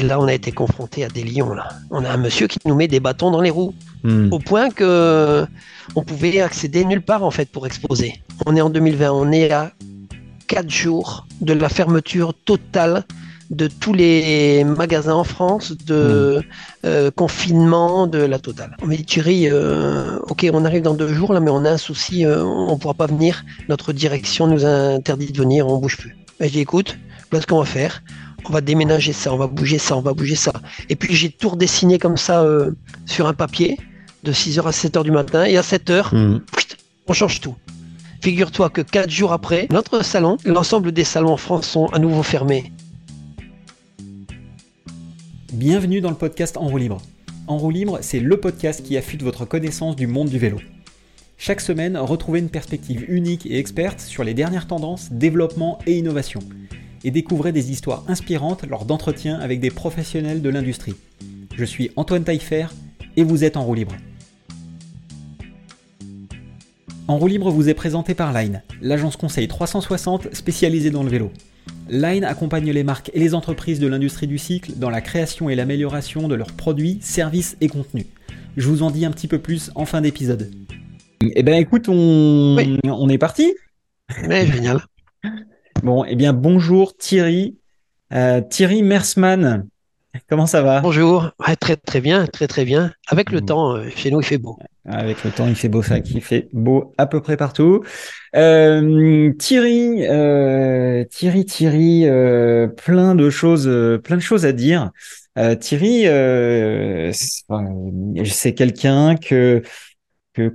Et là, on a été confronté à des lions. Là. On a un monsieur qui nous met des bâtons dans les roues, hmm. au point que on pouvait accéder nulle part en fait pour exposer. On est en 2020, on est à 4 jours de la fermeture totale de tous les magasins en France, de hmm. euh, confinement, de la totale. On m'a dit Thierry, euh, ok, on arrive dans deux jours là, mais on a un souci, euh, on ne pourra pas venir. Notre direction nous a interdit de venir, on bouge plus. Ben, je dis écoute, voilà ce qu'on va faire on va déménager ça, on va bouger ça, on va bouger ça. Et puis j'ai tout redessiné comme ça euh, sur un papier de 6h à 7h du matin et à 7h, mhm. on change tout. Figure-toi que 4 jours après, notre salon, l'ensemble des salons en France sont à nouveau fermés. Bienvenue dans le podcast En roue libre. En roue libre, c'est le podcast qui affûte votre connaissance du monde du vélo. Chaque semaine, retrouvez une perspective unique et experte sur les dernières tendances, développement et innovation et découvrez des histoires inspirantes lors d'entretiens avec des professionnels de l'industrie. Je suis Antoine Taillefer et vous êtes en roue libre. En roue libre vous est présenté par Line, l'agence conseil 360 spécialisée dans le vélo. Line accompagne les marques et les entreprises de l'industrie du cycle dans la création et l'amélioration de leurs produits, services et contenus. Je vous en dis un petit peu plus en fin d'épisode. Eh ben écoute, on, on est parti. Mais génial. Bon, eh bien, bonjour Thierry. Euh, Thierry Mersman, comment ça va? Bonjour, très très bien, très très bien. Avec le temps, euh, chez nous, il fait beau. Avec le temps, il fait beau, ça, qui fait beau à peu près partout. Euh, Thierry, Thierry, Thierry, plein de choses, plein de choses à dire. Thierry, c'est quelqu'un que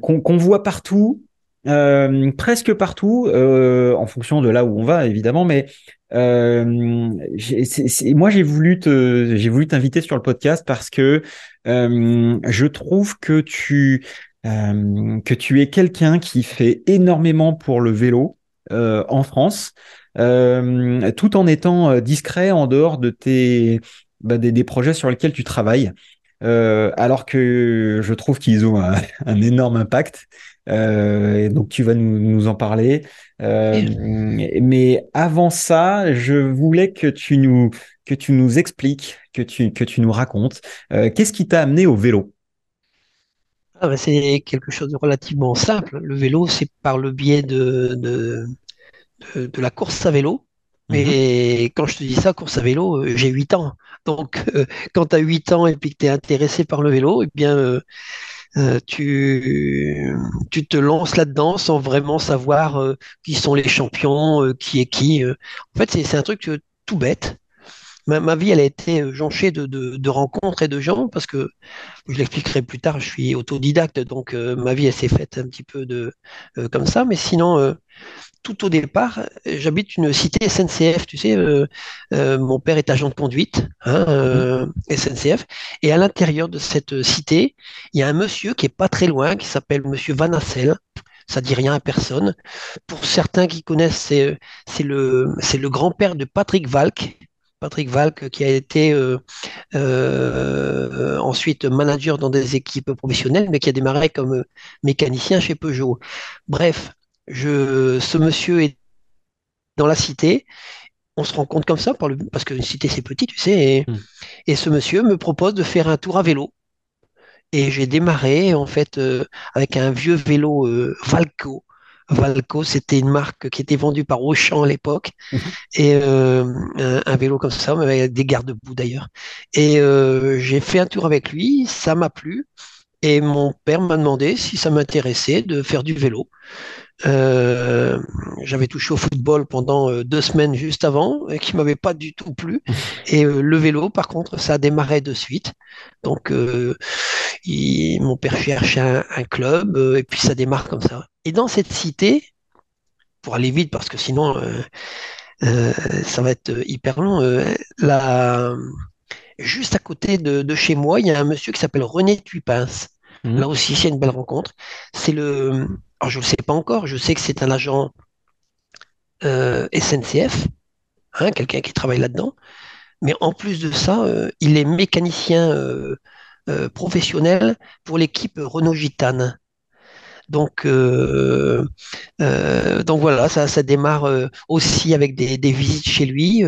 qu'on voit partout, euh, presque partout, euh, en fonction de là où on va évidemment, mais euh, moi j'ai voulu te, j'ai voulu t'inviter sur le podcast parce que je trouve que tu que tu es quelqu'un qui fait énormément pour le vélo en France, tout en étant discret en dehors de tes bah, des, projets sur lesquels tu travailles. alors que je trouve qu'ils ont un énorme impact euh, donc tu vas nous, nous en parler. Euh, mais avant ça, je voulais que tu nous que tu nous expliques, que tu que tu nous racontes, euh, qu'est-ce qui t'a amené au vélo? Ah ben c'est quelque chose de relativement simple. Le vélo, c'est par le biais de, de, de, la course à vélo. Mais mhm. quand je te dis ça, course à vélo, j'ai 8 ans. Donc, euh, quand tu as 8 ans et puis que tu es intéressé par le vélo, eh bien, euh, tu, tu te lances là-dedans sans vraiment savoir euh, qui sont les champions, euh, qui est qui. En fait, c'est un truc tout bête. Ma, ma, vie, elle a été jonchée de, de, de, rencontres et de gens parce que, je l'expliquerai plus tard, je suis autodidacte, donc ma vie, elle s'est faite un petit peu de comme ça. Mais sinon, tout au départ, j'habite une cité SNCF, tu sais, euh, euh, mon père est agent de conduite, hein, euh, SNCF, et à l'intérieur de cette cité, il y a un monsieur qui est pas très loin, qui s'appelle Monsieur Van Assel. Ça dit rien à personne. Pour certains qui connaissent, c'est, c'est le, c'est le grand-père de Patrick Valk, Patrick Valk, qui a été ensuite manager dans des équipes professionnelles, mais qui a démarré comme mécanicien chez Peugeot. Bref, je, ce monsieur est dans la cité. On se rend compte comme ça, par le, parce qu'une cité c'est petit, tu sais. Hmm. Et, ce monsieur me propose de faire un tour à vélo. Et j'ai démarré en fait euh, avec un vieux vélo euh, Valco. Valco, c'était une marque qui était vendue par Auchan à l'époque. Hmm. Et euh, un, vélo comme ça, avec des garde-boue d'ailleurs. Et j'ai fait un tour avec lui, ça m'a plu. Et mon père m'a demandé si ça m'intéressait de faire du vélo. Euh, j'avais touché au football pendant euh, deux semaines juste avant, et qui m'avait pas du tout plu. Et euh, le vélo, par contre, ça a démarré de suite. Donc, mon père cherchait un, un club, et puis ça démarre comme ça. Et dans cette cité, pour aller vite, parce que sinon, ça va être hyper long, juste à côté de, de, chez moi, il y a un monsieur qui s'appelle René Tuipins. Mmh. Là aussi, c'est une belle rencontre. C'est le, alors je ne le sais pas encore, je sais que c'est un agent euh, SNCF, hein, quelqu'un qui travaille là-dedans, mais en plus de ça, euh, il est mécanicien euh, professionnel pour l'équipe Renault Gitane. Donc, euh, euh, donc voilà, ça, ça démarre euh, aussi avec des, visites chez lui.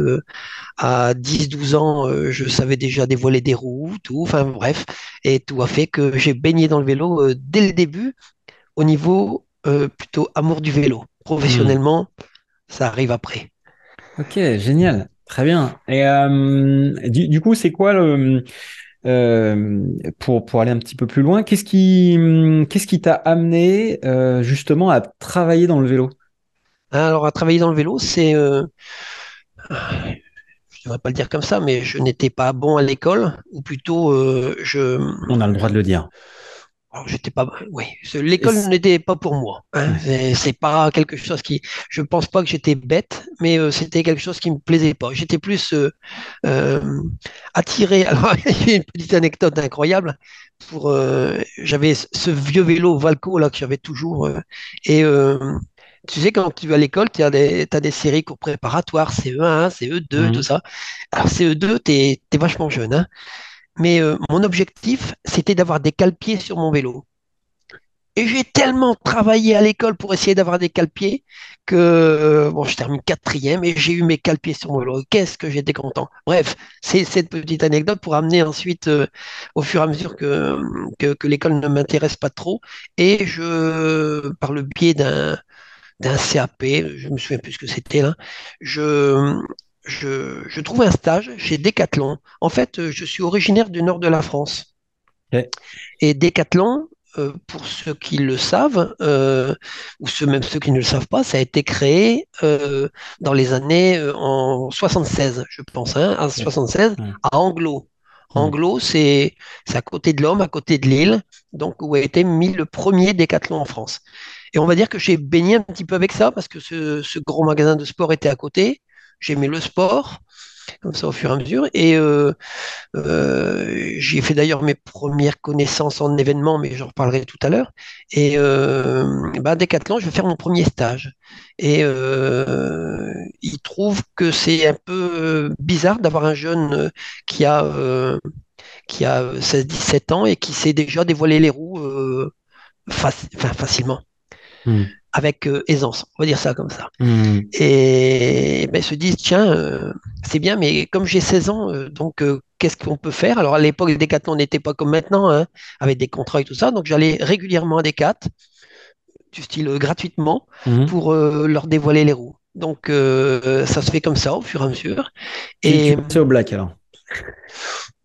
À 10-12 ans, je savais déjà dévoiler des roues, tout. Enfin bref, et tout a fait que j'ai baigné dans le vélo dès le début au niveau plutôt amour du vélo. Professionnellement, ça arrive après. Ok, génial. Très bien. Et du coup, c'est quoi le, euh, pour, pour aller un petit peu plus loin, qu'est-ce qui, hum, qu'est-ce qui t'a amené euh, justement à travailler dans le vélo? Alors, à travailler dans le vélo, c'est, euh, je ne devrais pas le dire comme ça, mais je n'étais pas bon à l'école, ou plutôt, je, On a le droit de le dire. Alors, j'étais pas, oui, l'école n'était pas pour moi. hein. C'est pas quelque chose qui, je pense pas que j'étais bête, mais euh, c'était quelque chose qui me plaisait pas. J'étais plus euh, euh, attiré. Alors, il y a une petite anecdote incroyable. Pour, euh, j'avais ce vieux vélo Valco là que j'avais toujours. euh, et tu sais, quand tu vas à l'école, tu as des, t'as des séries cours préparatoires, CE1, CE2, tout Mhm. ça. Alors, CE2, t'es, t'es vachement jeune, hein. Mais euh, mon objectif, c'était d'avoir des cale-pieds sur mon vélo. Et j'ai tellement travaillé à l'école pour essayer d'avoir des cale-pieds que euh, bon, je termine quatrième et j'ai eu mes cale-pieds sur mon vélo. Qu'est-ce que j'étais content. Bref, c'est cette petite anecdote pour amener ensuite, euh, au fur et à mesure que, l'école ne m'intéresse pas trop. Et je, par le biais d'un d'un CAP, je me souviens plus ce que c'était là, je, je, je trouve un stage chez Decathlon. En fait, euh, je suis originaire du nord de la France. Et Decathlon, euh, pour ceux qui le savent, euh, ou ceux, même ceux qui ne le savent pas, ça a été créé euh, dans les années en 76, je pense, hein, en Ok. 76, Ouais. à Anglo. Anglo, c'est c'est à côté de l'Homme, à côté de Lille, donc où a été mis le premier Decathlon en France. Et on va dire que j'ai baigné un petit peu avec ça parce que ce, ce gros magasin de sport était à côté. J'aimais le sport, comme ça au fur et à mesure. Et euh, euh, j'y ai fait d'ailleurs mes premières connaissances en événement, mais j'en reparlerai tout à l'heure. Et euh, bah, à Decathlon, je vais faire mon premier stage. Et euh, il trouve que c'est un peu bizarre d'avoir un jeune qui a, qui a 16-17 ans et qui sait déjà dévoiler les roues facilement, Mhm. Avec euh, aisance. On va dire ça comme ça. Mhm. Et ben, ils se disent, tiens, euh, c'est bien, mais comme j'ai 16 ans, euh, donc qu'est-ce qu'on peut faire? Alors à l'époque, les Decathlon n'était pas comme maintenant, hein, avec des contrats et tout ça. Donc j'allais régulièrement à Decat, du style gratuitement, Mhm. pour leur dévoiler les roues. Donc euh, ça se fait comme ça au fur et à mesure. Tu, tu Et passais au black alors?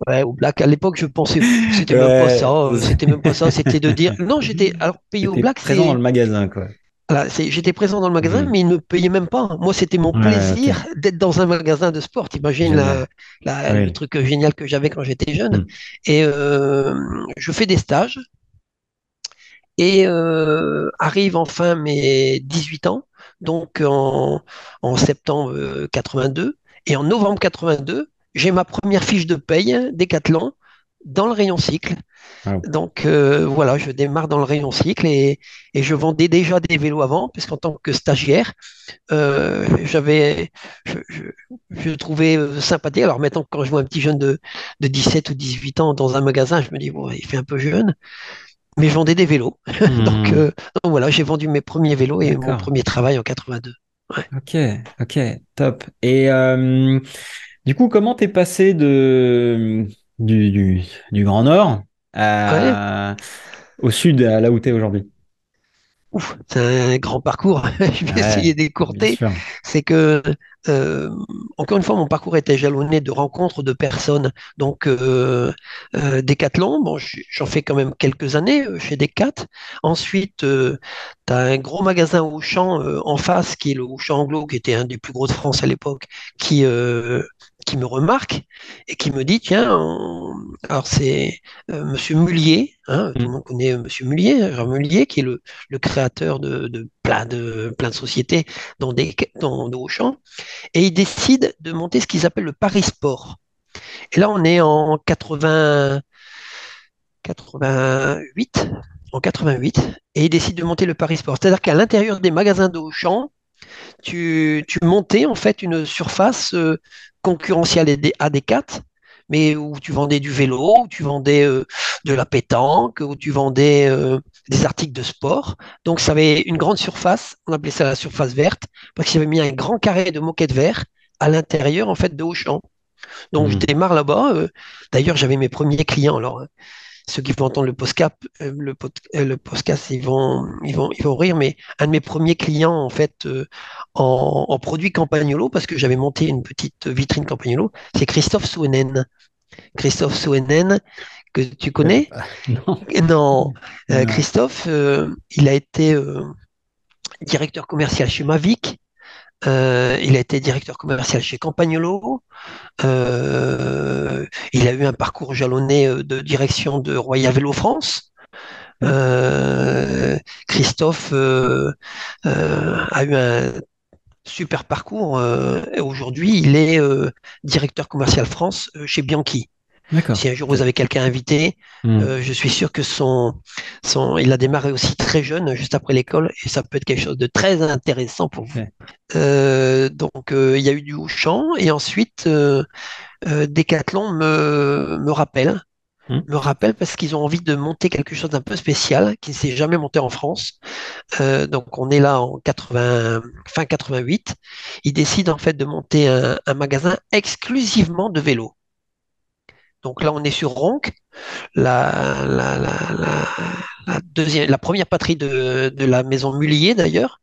ouais, au black, à l'époque, je pensais, c'était même pas ça, c'était même pas ça, c'était de dire, non, j'étais, alors payer au black, présent dans le magasin, quoi. Voilà, j'étais présent dans le magasin, Mhm. mais ils ne me payaient même pas. Moi, c'était mon Ouais, plaisir d'être dans un magasin de sport. La- la- le truc génial que j'avais quand j'étais jeune. Mhm. Et euh, je fais des stages et euh, arrive enfin mes 18 ans, donc en, en septembre euh, 82. Et en novembre 82, j'ai ma première fiche de paye Décathlon dans le rayon cycle. Wow. Donc euh, voilà, je démarre dans le rayon cycle et, et je vendais déjà des vélos avant, puisqu'en tant que stagiaire, euh, j'avais, je, je, je trouvais euh, sympathique. Alors maintenant, quand je vois un petit jeune de, de 17 ou 18 ans dans un magasin, je me dis, bon, il fait un peu jeune, mais je vendais des vélos. Donc, euh, donc voilà, j'ai vendu mes premiers vélos et mon premier travail en 82. Ouais. Ok, ok, top. Et euh, du coup, comment t'es passé de du, du, du Grand Nord Ouais, à, au sud, à là où t'es aujourd'hui? ouf, c'est un grand parcours. Je vais essayer Ouais, bien d'écourter. C'est que, euh, encore une fois, mon parcours était jalonné de rencontres de personnes. Donc, euh, euh, Decathlon, bon, j'en fais quand même quelques années euh, chez Decat. Ensuite, tu as un gros magasin Auchan euh, en face, qui est le Auchan Anglo, qui était un des plus gros de France à l'époque, qui, euh, qui me remarque et qui me dit, tiens, on- alors c'est euh, Monsieur Mullier, hein, tout le monde connaît Monsieur Mullier, Jean Mullier, qui est le, le créateur de, de plein de, plein de sociétés dans des, dans, dans Auchan, et ils décident de monter ce qu'ils appellent le Paris Sport. Et là, on est en 80, 88, en 88, et ils décident de monter le Paris Sport. C'est-à-dire qu'à l'intérieur des magasins de Auchan, tu, tu montais en fait une surface euh, concurrentielle à des- à des 4 mais où tu vendais du vélo, où tu vendais euh, de la pétanque, où tu vendais euh, des articles de sport. Donc ça avait une grande surface, on appelait ça la surface verte, parce qu'il avait mis un grand carré de moquette vert à l'intérieur en fait de Auchan. Donc je Mhm. démarre là-bas. euh, D'ailleurs, j'avais mes premiers clients. Alors, ceux qui vont entendre le podcast, euh, le, pod- euh, le podcast, ils vont, ils vont, ils vont rire, mais un de mes premiers clients, en fait, euh, en, en produits Campagnolo, parce que j'avais monté une petite vitrine Campagnolo, c'est Christophe Souenen. Christophe Souenen, que tu connais? Pas. Non, Euh. Christophe, euh, il a été euh, directeur commercial chez Mavic. Il a été directeur commercial chez Campagnolo. Euh, il a eu un parcours jalonné euh, de direction de Royal Vélo France. Euh, Christophe a eu un super parcours. Aujourd'hui, il est directeur commercial France chez Bianchi. Si un jour vous avez quelqu'un invité, Hmm. euh, je suis sûr que son, son, il a démarré aussi très jeune, juste après l'école, et ça peut être quelque chose de très intéressant pour vous. Euh, donc, euh, il y a eu du Auchan, et ensuite, Decathlon me, me rappelle, Hmm. me rappelle parce qu'ils ont envie de monter quelque chose d'un peu spécial, qui ne s'est jamais monté en France. Donc, on est là en 80, fin 88. Ils décident en fait de monter un, un magasin exclusivement de vélos. Donc là, on est sur Ronc, la, la, la, la, la deuxième, la première patrie de, de la maison Mullier d'ailleurs,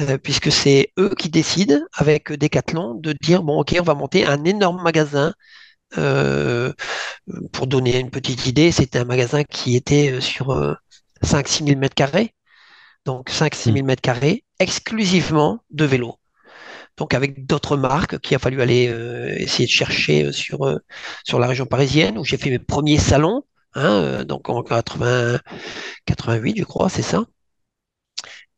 euh, puisque c'est eux qui décident avec Decathlon de dire bon ok, on va monter un énorme magasin. Euh, pour donner une petite idée, c'était un magasin qui était euh, sur euh, 5-6 000 mètres carrés, donc 5-6 Hmm. 000 mètres carrés exclusivement de vélos. Donc avec d'autres marques qu'il a fallu aller euh, essayer de chercher euh, sur, euh, sur la région parisienne, où j'ai fait mes premiers salons, hein, donc en 80, 88 je crois, c'est ça,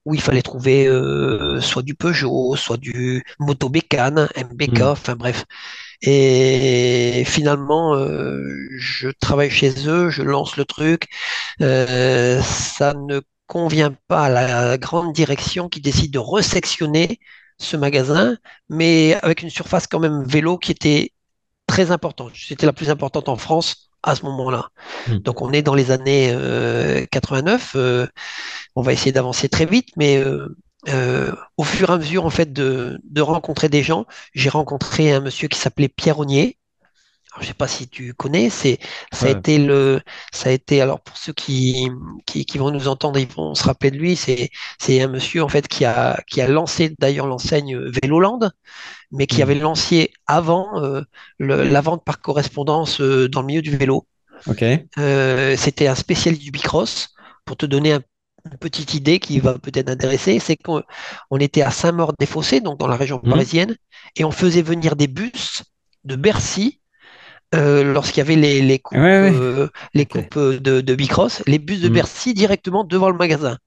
où il fallait trouver euh, soit du Peugeot, soit du Moto Bécane, MBK, Hmm. enfin bref. Et finalement, euh, je travaille chez eux, je lance le truc, euh, ça ne convient pas à la grande direction qui décide de resectionner ce magasin, mais avec une surface quand même vélo qui était très importante. C'était la plus importante en France à ce moment-là. Hmm. Donc on est dans les années euh, 89. euh, on va essayer d'avancer très vite, mais euh, euh, au fur et à mesure en fait de, de rencontrer des gens, j'ai rencontré un monsieur qui s'appelait Pierre Ognier. Je sais pas si tu connais, c'est ça a Ouais. été le ça a été alors pour ceux qui, qui, qui vont nous entendre, ils vont se rappeler de lui, c'est c'est un monsieur en fait qui a qui a lancé d'ailleurs l'enseigne Véloland, mais qui Hmm. avait lancé avant euh, le- la vente par correspondance euh, dans le milieu du vélo. Ok. Euh, c'était un spécialiste du bicross. Pour te donner un- une petite idée qui va peut-être intéresser, c'est qu'on on était à Saint-Maur-des-Fossés, donc dans la région Hmm. parisienne, et on faisait venir des bus de Bercy euh, lorsqu'il y avait les, les coupes, Ouais, ouais. euh, les coupes euh, de, de bicross, les bus de Hmm. Bercy directement devant le magasin.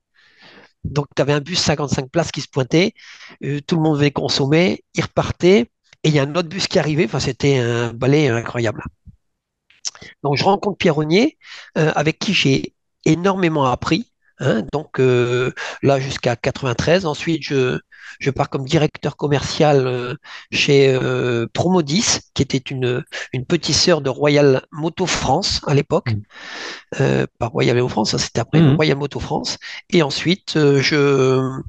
Donc tu avais un bus 55 places qui se pointait, euh, tout le monde venait consommer, il repartait, et il y a un autre bus qui arrivait, enfin c'était un balai incroyable. Donc, je rencontre Pierre Rognier, euh, avec qui j'ai énormément appris. hein. donc euh, là jusqu'à 93. Ensuite, je, je pars comme directeur commercial euh, chez euh, Promodis, qui était une, une petite sœur de Royal Moto France à l'époque. Mm. Euh, pas Royal Moto France, ça c'était après, Mhm. Royal Moto France. Et ensuite, euh, je,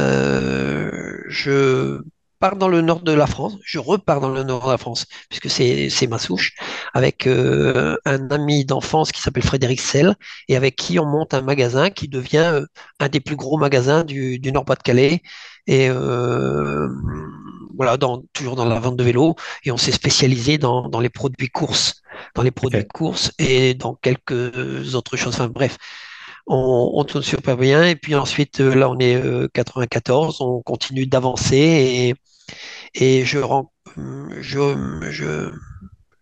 euh, je pars dans le nord de la France, je repars dans le nord de la France, puisque c'est ma souche, avec euh, un ami d'enfance qui s'appelle Frédéric Sell, et avec qui on monte un magasin qui devient euh, un des plus gros magasins du, du Nord-Pas-de-Calais. Et euh, voilà, dans, toujours dans la vente de vélos, et on s'est spécialisé dans, dans les produits courses, dans les produits Ok. de course et dans quelques autres choses. Enfin bref, on, on tourne super bien. Et puis ensuite, là, on est euh, 94, on continue d'avancer et, je, ren- je, je,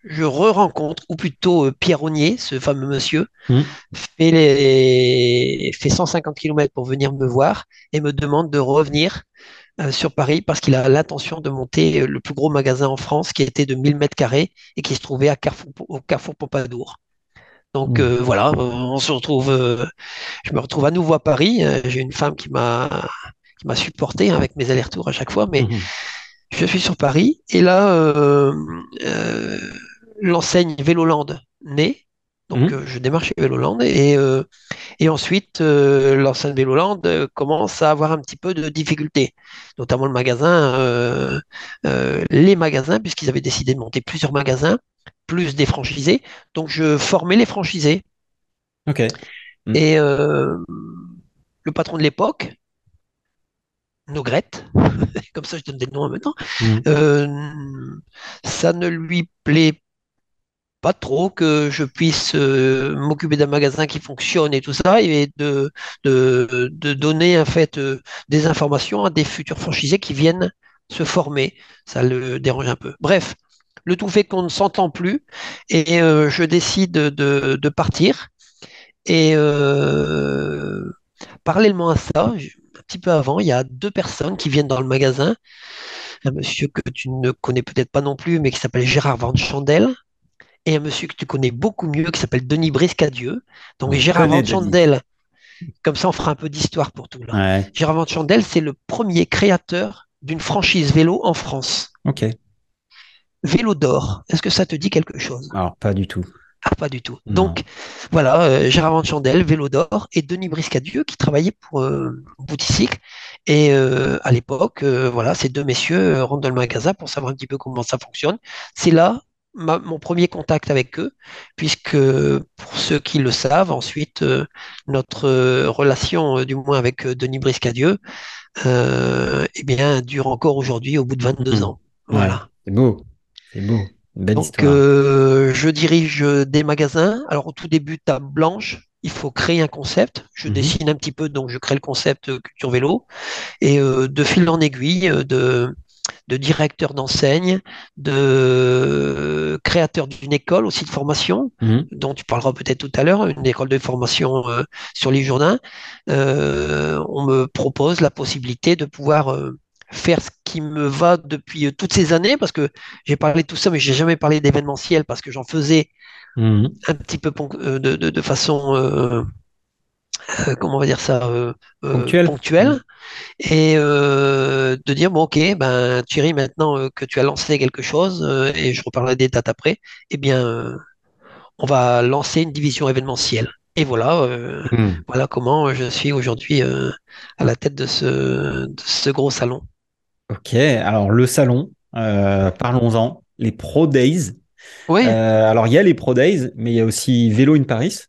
je re-rencontre, ou plutôt euh, Pierre Rognier, ce fameux monsieur, Hmm. fait, les, fait 150 km pour venir me voir et me demande de revenir euh, sur Paris parce qu'il a l'intention de monter euh, le plus gros magasin en France qui était de 1000 mètres carrés et qui se trouvait à Carrefour, au Carrefour Pompadour. Donc euh, voilà, on se retrouve, euh, je me retrouve à nouveau à Paris. Euh, J'ai une femme qui m'a qui m'a supporté hein, avec mes allers-retours à chaque fois, mais Mhm. Je suis sur Paris et là, euh, euh, l'enseigne Véloland naît. Donc, Mhm. euh, je démarre chez Véloland et, et ensuite, l'enseigne Véloland commence à avoir un petit peu de difficultés, notamment le magasin, les magasins, puisqu'ils avaient décidé de monter plusieurs magasins, plus des franchisés. Donc, je formais les franchisés. Ok. Mhm. Et le patron de l'époque, Nogrette, comme ça je donne des noms temps, Mhm. euh, ça ne lui plaît pas trop que je puisse euh, m'occuper d'un magasin qui fonctionne et tout ça, et de, de, de donner en fait euh, des informations à des futurs franchisés qui viennent se former. Ça le dérange un peu. Bref, le tout fait qu'on ne s'entend plus et je décide de, de partir. Et parallèlement à ça, je- petit peu avant, il y a deux personnes qui viennent dans le magasin. Un monsieur que tu ne connais peut-être pas non plus, mais qui s'appelle Gérard Van Chandel et un monsieur que tu connais beaucoup mieux qui s'appelle Denis Briscadieu. Donc On Gérard Van. Chandel, comme ça on fera un peu d'histoire pour tout là. Ouais. Gérard Van Chandel, c'est le premier créateur d'une franchise vélo en France. Ok. Vélo d'or. Est-ce que ça te dit quelque chose? Alors, pas du tout. Ah, pas du tout. Non. Donc voilà, euh, Gérard Van Chandel, Vélo d'or, et Denis Briscadieu qui travaillait pour euh, Bouticycle. Et euh, à l'époque, euh, voilà, ces deux messieurs rentrent dans le magasin pour savoir un petit peu comment ça fonctionne. C'est là ma- mon premier contact avec eux, puisque pour ceux qui le savent, ensuite, notre relation, du moins avec Denis Briscadieu, eh bien, dure encore aujourd'hui au bout de 22 Mhm. ans. Voilà. C'est beau. C'est beau. Belle Donc, euh, je dirige des magasins. Alors, au tout début, table blanche, il faut créer un concept. Je Mhm. dessine un petit peu, donc je crée le concept euh, Culture Vélo. Et euh, de fil en aiguille, euh, de, de directeur d'enseigne, de créateur d'une école aussi de formation, Mhm. dont tu parleras peut-être tout à l'heure, une école de formation euh, sur les Jourdains, euh, on me propose la possibilité de pouvoir euh, faire ce qui me va depuis euh, toutes ces années, parce que j'ai parlé de tout ça, mais j'ai jamais parlé d'événementiel, parce que j'en faisais Mhm. un petit peu euh, de, de- de façon, euh, euh, comment on va dire ça, euh, Ponctuel. ponctuelle, et euh, de dire, bon, ok, ben Thierry, maintenant que tu as lancé quelque chose, et je reparlerai des dates après, eh bien, on va lancer une division événementielle. Et voilà, euh, Mhm. voilà comment je suis aujourd'hui euh, à la tête de ce, de ce gros salon. Ok. Alors, le salon, euh, parlons-en. Les Pro Days. Oui, Euh, alors, il y a les Pro Days, mais il y a aussi Vélo in Paris.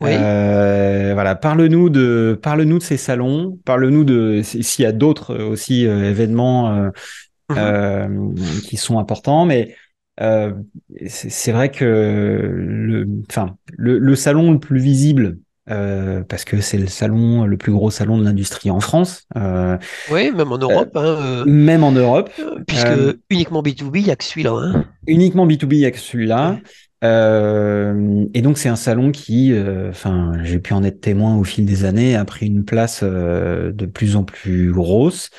oui. Euh, voilà, parle-nous de, parle-nous de ces salons, parle-nous de s'il y a d'autres euh, aussi euh, événements euh, qui sont importants, mais euh, c'est c'est vrai que le, enfin, le, le salon le plus visible, euh, parce que c'est le salon, le plus gros salon de l'industrie en France, euh, Oui, même en Europe, hein, euh, même en Europe, puisque euh, uniquement B2B, il n'y a que celui-là. hein. uniquement B2B, il y a que celui-là. Ouais. Euh, et donc c'est un salon qui, euh, enfin, j'ai pu en être témoin au fil des années, a pris une place euh, de plus en plus grosse.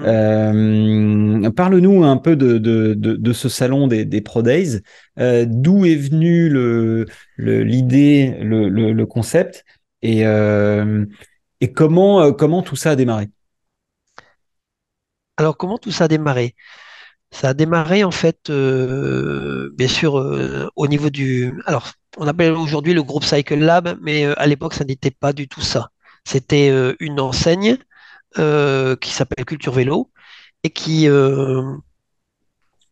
Euh, parle-nous un peu de, ce salon des, des Pro Days. Euh, d'où est venu le, le- l'idée, le, concept, et, euh, comment, comment tout ça a démarré? Alors, comment tout ça a démarré? Ça a démarré, en fait, bien sûr, au niveau du... Alors, on appelle aujourd'hui le groupe Cycle Lab, mais à l'époque, ça n'était pas du tout ça. C'était une enseigne euh, qui s'appelle Culture Vélo et qui, euh,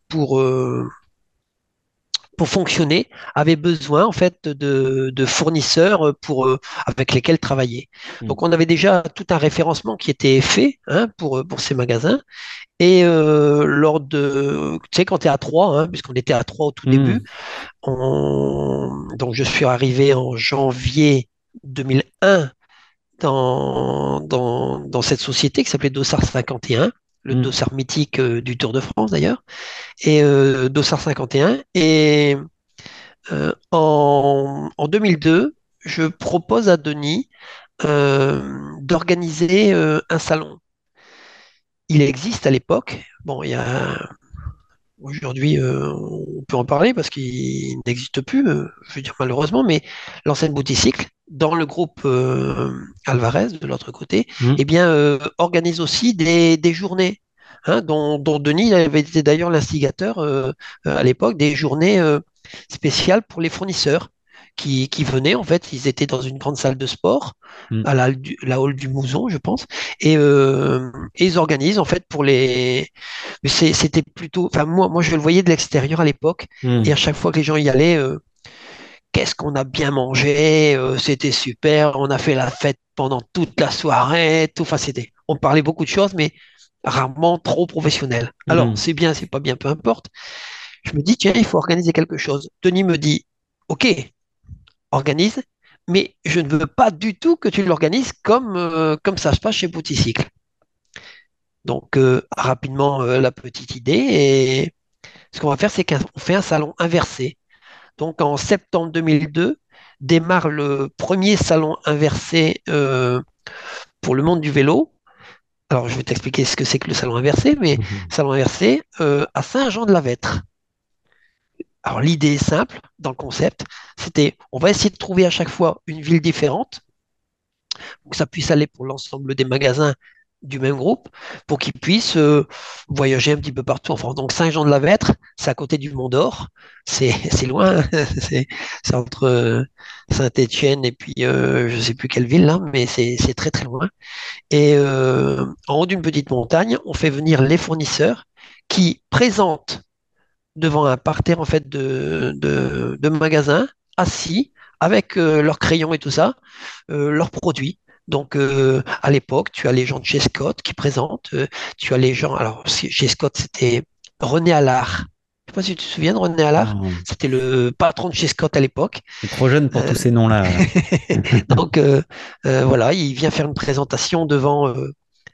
pour, euh, pour fonctionner, avait besoin en fait de, de fournisseurs pour, avec lesquels travailler. Mm. Donc on avait déjà tout un référencement qui était fait hein, pour, pour ces magasins. Et lors de, tu sais, quand tu es à 3, hein, puisqu'on était à 3 au tout Mm. début, on- donc je suis arrivé en janvier 2001 dans, dans, dans cette société qui s'appelait Dossard 51, le Mm. Dossard mythique euh, du Tour de France d'ailleurs, et euh, Dossard 51. Et euh, en, en 2002, je propose à Denis euh, d'organiser euh, un salon. Il existe à l'époque, bon, il y a aujourd'hui, euh, on peut en parler parce qu'il n'existe plus, euh, je veux dire malheureusement, mais l'enseigne Bouticycle, dans le groupe euh, Alvarez de l'autre côté, Mm. eh bien, euh, organise aussi des, des journées, hein, dont, dont Denis avait été d'ailleurs l'instigateur euh, à l'époque, des journées euh, spéciale pour les fournisseurs qui, qui venaient. En fait, ils étaient dans une grande salle de sport, Mm. à la, du- la hall du Mouzon, je pense, et, et ils organisent en fait pour les. C'était plutôt. Enfin, moi, moi, je le voyais de l'extérieur à l'époque, Mm. et à chaque fois que les gens y allaient. Qu'est-ce qu'on a bien mangé, euh, c'était super, on a fait la fête pendant toute la soirée, tout. Enfin, c'était, on parlait beaucoup de choses, mais rarement trop professionnel. Alors, Mm. c'est bien, c'est pas bien, peu importe. Je me dis, tiens, il faut organiser quelque chose. Denis me dit, OK, organise, mais je ne veux pas du tout que tu l'organises comme, euh, comme ça se passe chez Bouticycle. Donc, euh, rapidement, la petite idée, et ce qu'on va faire, c'est qu'on fait un salon inversé. Donc, en septembre 2002, démarre le premier salon inversé euh, pour le monde du vélo. Alors, je vais t'expliquer ce que c'est que le salon inversé, mais Mhm. salon inversé euh, à Saint-Jean-de-la-Vêtre. Alors, l'idée est simple dans le concept, c'était on va essayer de trouver à chaque fois une ville différente, pour que ça puisse aller pour l'ensemble des magasins du même groupe, pour qu'ils puissent euh, voyager un petit peu partout en France. Donc, Saint-Jean-de-la-Vêtre, c'est à côté du Mont d'Or, c'est loin, hein. c'est entre euh, Saint-Étienne et puis euh, je sais plus quelle ville là, mais c'est très très loin. Et euh, en haut d'une petite montagne, on fait venir les fournisseurs qui présentent devant un parterre en fait de, de, de magasins assis avec leurs crayons et tout ça, leurs produits. Donc euh, à l'époque, tu as les gens de chez Scott qui présentent, euh, tu as les gens, alors chez Scott c'était René Allard. Je sais pas si tu te souviens de René Allard. C'était le patron de chez Scott à l'époque. trop jeune pour Euh, tous ces noms-là. Donc euh, euh, voilà, il vient faire une présentation devant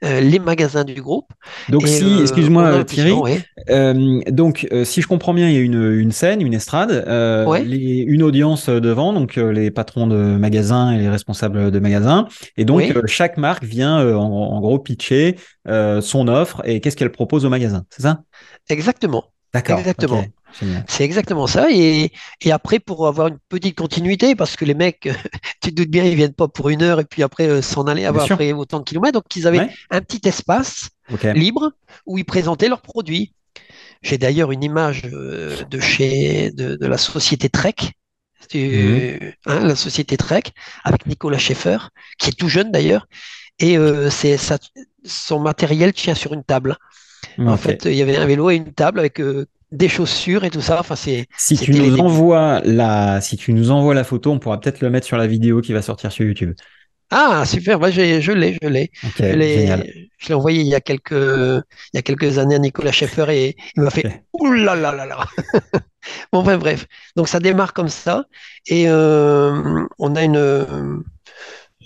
euh, euh, les magasins du groupe. Donc Et, si, euh, excuse-moi un Thierry, ouais. euh, donc euh, si je comprends bien, il y a une, une scène, une estrade, euh, Ouais. les- une audience devant, donc euh, les patrons de magasins et les responsables de magasins, et donc euh, chaque marque vient euh, en, en gros pitcher euh, son offre et qu'est-ce qu'elle propose au magasin, c'est ça? Exactement. D'accord. Exactement. C'est exactement ça. Et, et après, pour avoir une petite continuité, parce que les mecs, tu te doutes bien, ils viennent pas pour une heure et puis après euh, s'en aller avoir après autant de kilomètres. Donc, ils avaient Ouais. un petit espace libre où ils présentaient leurs produits. J'ai d'ailleurs une image euh, de chez de, de la société Trek, du- hein, la société Trek, avec Nicolas Schaeffer, qui est tout jeune d'ailleurs, et euh, c'est son matériel tient sur une table. En fait, il y avait un vélo et une table avec des chaussures et tout ça. Enfin, c'est Si tu les nous envoies la, si tu nous envoies la photo, on pourra peut-être le mettre sur la vidéo qui va sortir sur YouTube. Ah, super, j'ai- je l'ai, je l'ai. Je l'ai, je l'ai envoyé il y a quelques, il y a quelques années à Nicolas Schaeffer et il m'a fait Ok. Ouh là là là là. Bon, bref, bref. Donc ça démarre comme ça et euh, on a une,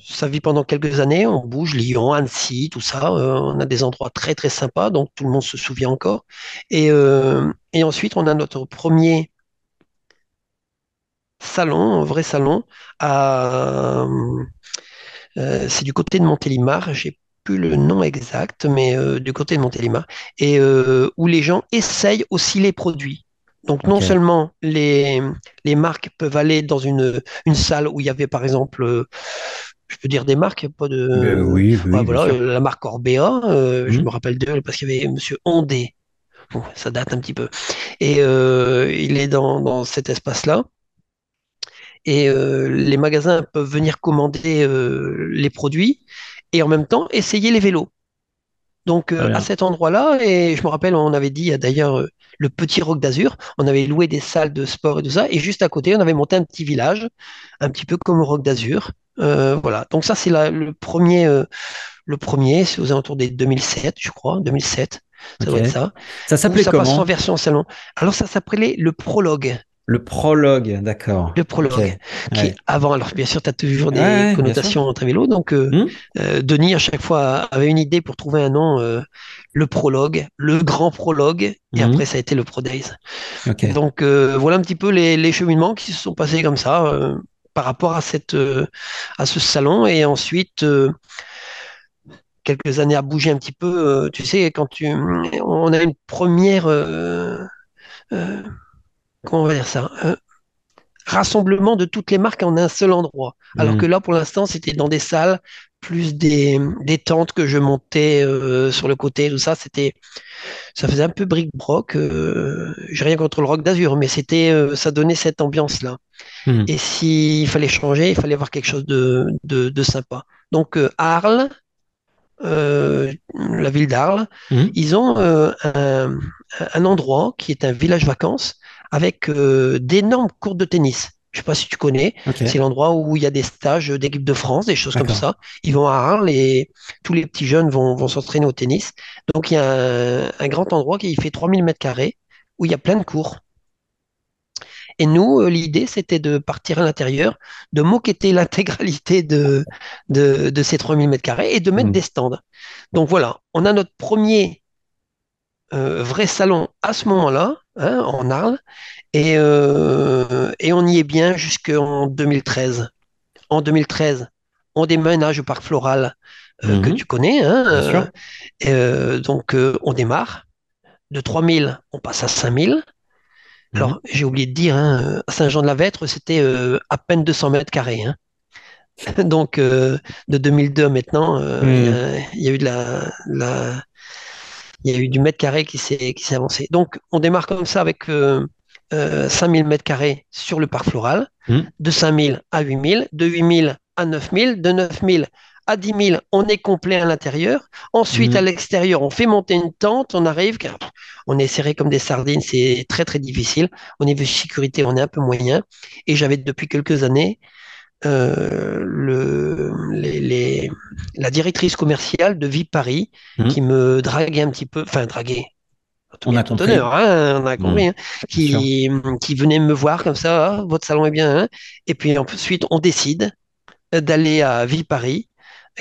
ça vit pendant quelques années. On bouge Lyon, Annecy, tout ça. Euh, on a des endroits très très sympas, donc tout le monde se souvient encore. Et euh, et ensuite on a notre premier salon, un vrai salon à Euh, c'est du côté de Montélimar, j'ai plus le nom exact, mais du côté de Montélimar, et où les gens essayent aussi les produits. Donc non seulement les, les marques peuvent aller dans une, une salle où il y avait par exemple, je peux dire des marques, pas de... Euh, oui, oui, Ouais, voilà, la marque Orbea, euh, je Mhm. me rappelle d'eux parce qu'il y avait Monsieur Ondé. Bon, ça date un petit peu. Et euh, il est dans, dans cet espace-là. Et euh, les magasins peuvent venir commander les produits et en même temps essayer les vélos. Donc à cet endroit-là, et je me rappelle, on avait dit d'ailleurs le petit Roc d'Azur, on avait loué des salles de sport et tout ça, et juste à côté, on avait monté un petit village, un petit peu comme au Roc d'Azur. Euh, voilà. Donc ça, c'est le premier, euh, le premier, c'est aux alentours des 2007, je crois, 2007, ça doit être ça. Ça s'appelait ça passe en comment? version salon. Alors ça s'appelait le prologue. Le prologue, d'accord. Le prologue, qui Ouais. est avant, alors bien sûr, tu as toujours des Ouais, connotations entre vélo, donc euh, Hmm? euh, Denis, à chaque fois, avait une idée pour trouver un nom, euh, le prologue, le grand prologue, et Mhm. après, ça a été le Pro Days. Donc, voilà un petit peu les, les cheminements qui se sont passés comme ça par rapport à, cette, euh, à ce salon. Et ensuite, euh, quelques années à bouger un petit peu, euh, tu sais, quand tu, on a une première, comment on va dire ça, rassemblement de toutes les marques en un seul endroit. Alors Hmm. que là, pour l'instant, c'était dans des salles plus des, des tentes que je montais euh, sur le côté, tout ça. C'était, ça faisait un peu bric-broc. euh, j'ai rien contre le rock d'Azur, mais c'était, euh, ça donnait cette ambiance-là. Mhm. Et s'il fallait changer, il fallait avoir quelque chose de, de, de sympa. Donc, euh, Arles, euh, la ville d'Arles, Mhm. ils ont euh, un, un endroit qui est un village vacances avec euh, d'énormes courts de tennis. Je sais pas si tu connais, c'est l'endroit où il y a des stages d'équipe de France, des choses comme ça. Ils vont à Arles et tous les petits jeunes vont, vont s'entraîner au tennis. Donc il y a un, un grand endroit qui fait 3000 mètres carrés où il y a plein de cours. Et nous, euh, l'idée, c'était de partir à l'intérieur, de moqueter l'intégralité de, de, de ces 3000 mètres carrés et de mettre des Mhm. stands. Donc voilà, on a notre premier euh, vrai salon à ce moment-là, hein, en Arles, et, euh, et on y est bien jusqu'en 2013. En 2013, on déménage au parc floral euh, que Mhm. tu connais. hein, Bien sûr. donc on démarre. De 3000, on passe à 5000. Mhm. Alors, j'ai oublié de dire, hein, euh, à Saint-Jean-de-la-Vêtre, c'était euh, à peine 200 mètres carrés. hein. Donc, euh, de 2002 à maintenant, euh, il y Mhm. a, il y a eu de la, la- il y a eu du mètre carré qui s'est qui s'est avancé. Donc, on démarre comme ça avec euh, euh, 5000 mètres carrés sur le parc floral, Mhm. de 5000 à 8000, de 8000 à 9000, de 9000 à 10 000, on est complet à l'intérieur. Ensuite, à Mhm. l'extérieur, on fait monter une tente, on arrive, car on est serré comme des sardines, c'est très très difficile. Au niveau de sécurité, on est un peu moyen. Et j'avais depuis quelques années euh, le, les, les- la directrice commerciale de Vie Paris qui Mhm. me draguait un petit peu, enfin draguait, tout On a compris. honneur, hein, on a compris, hein, qui, qui venait me voir comme ça, Ah, votre salon est bien, hein. Et puis ensuite on décide d'aller à Vie Paris,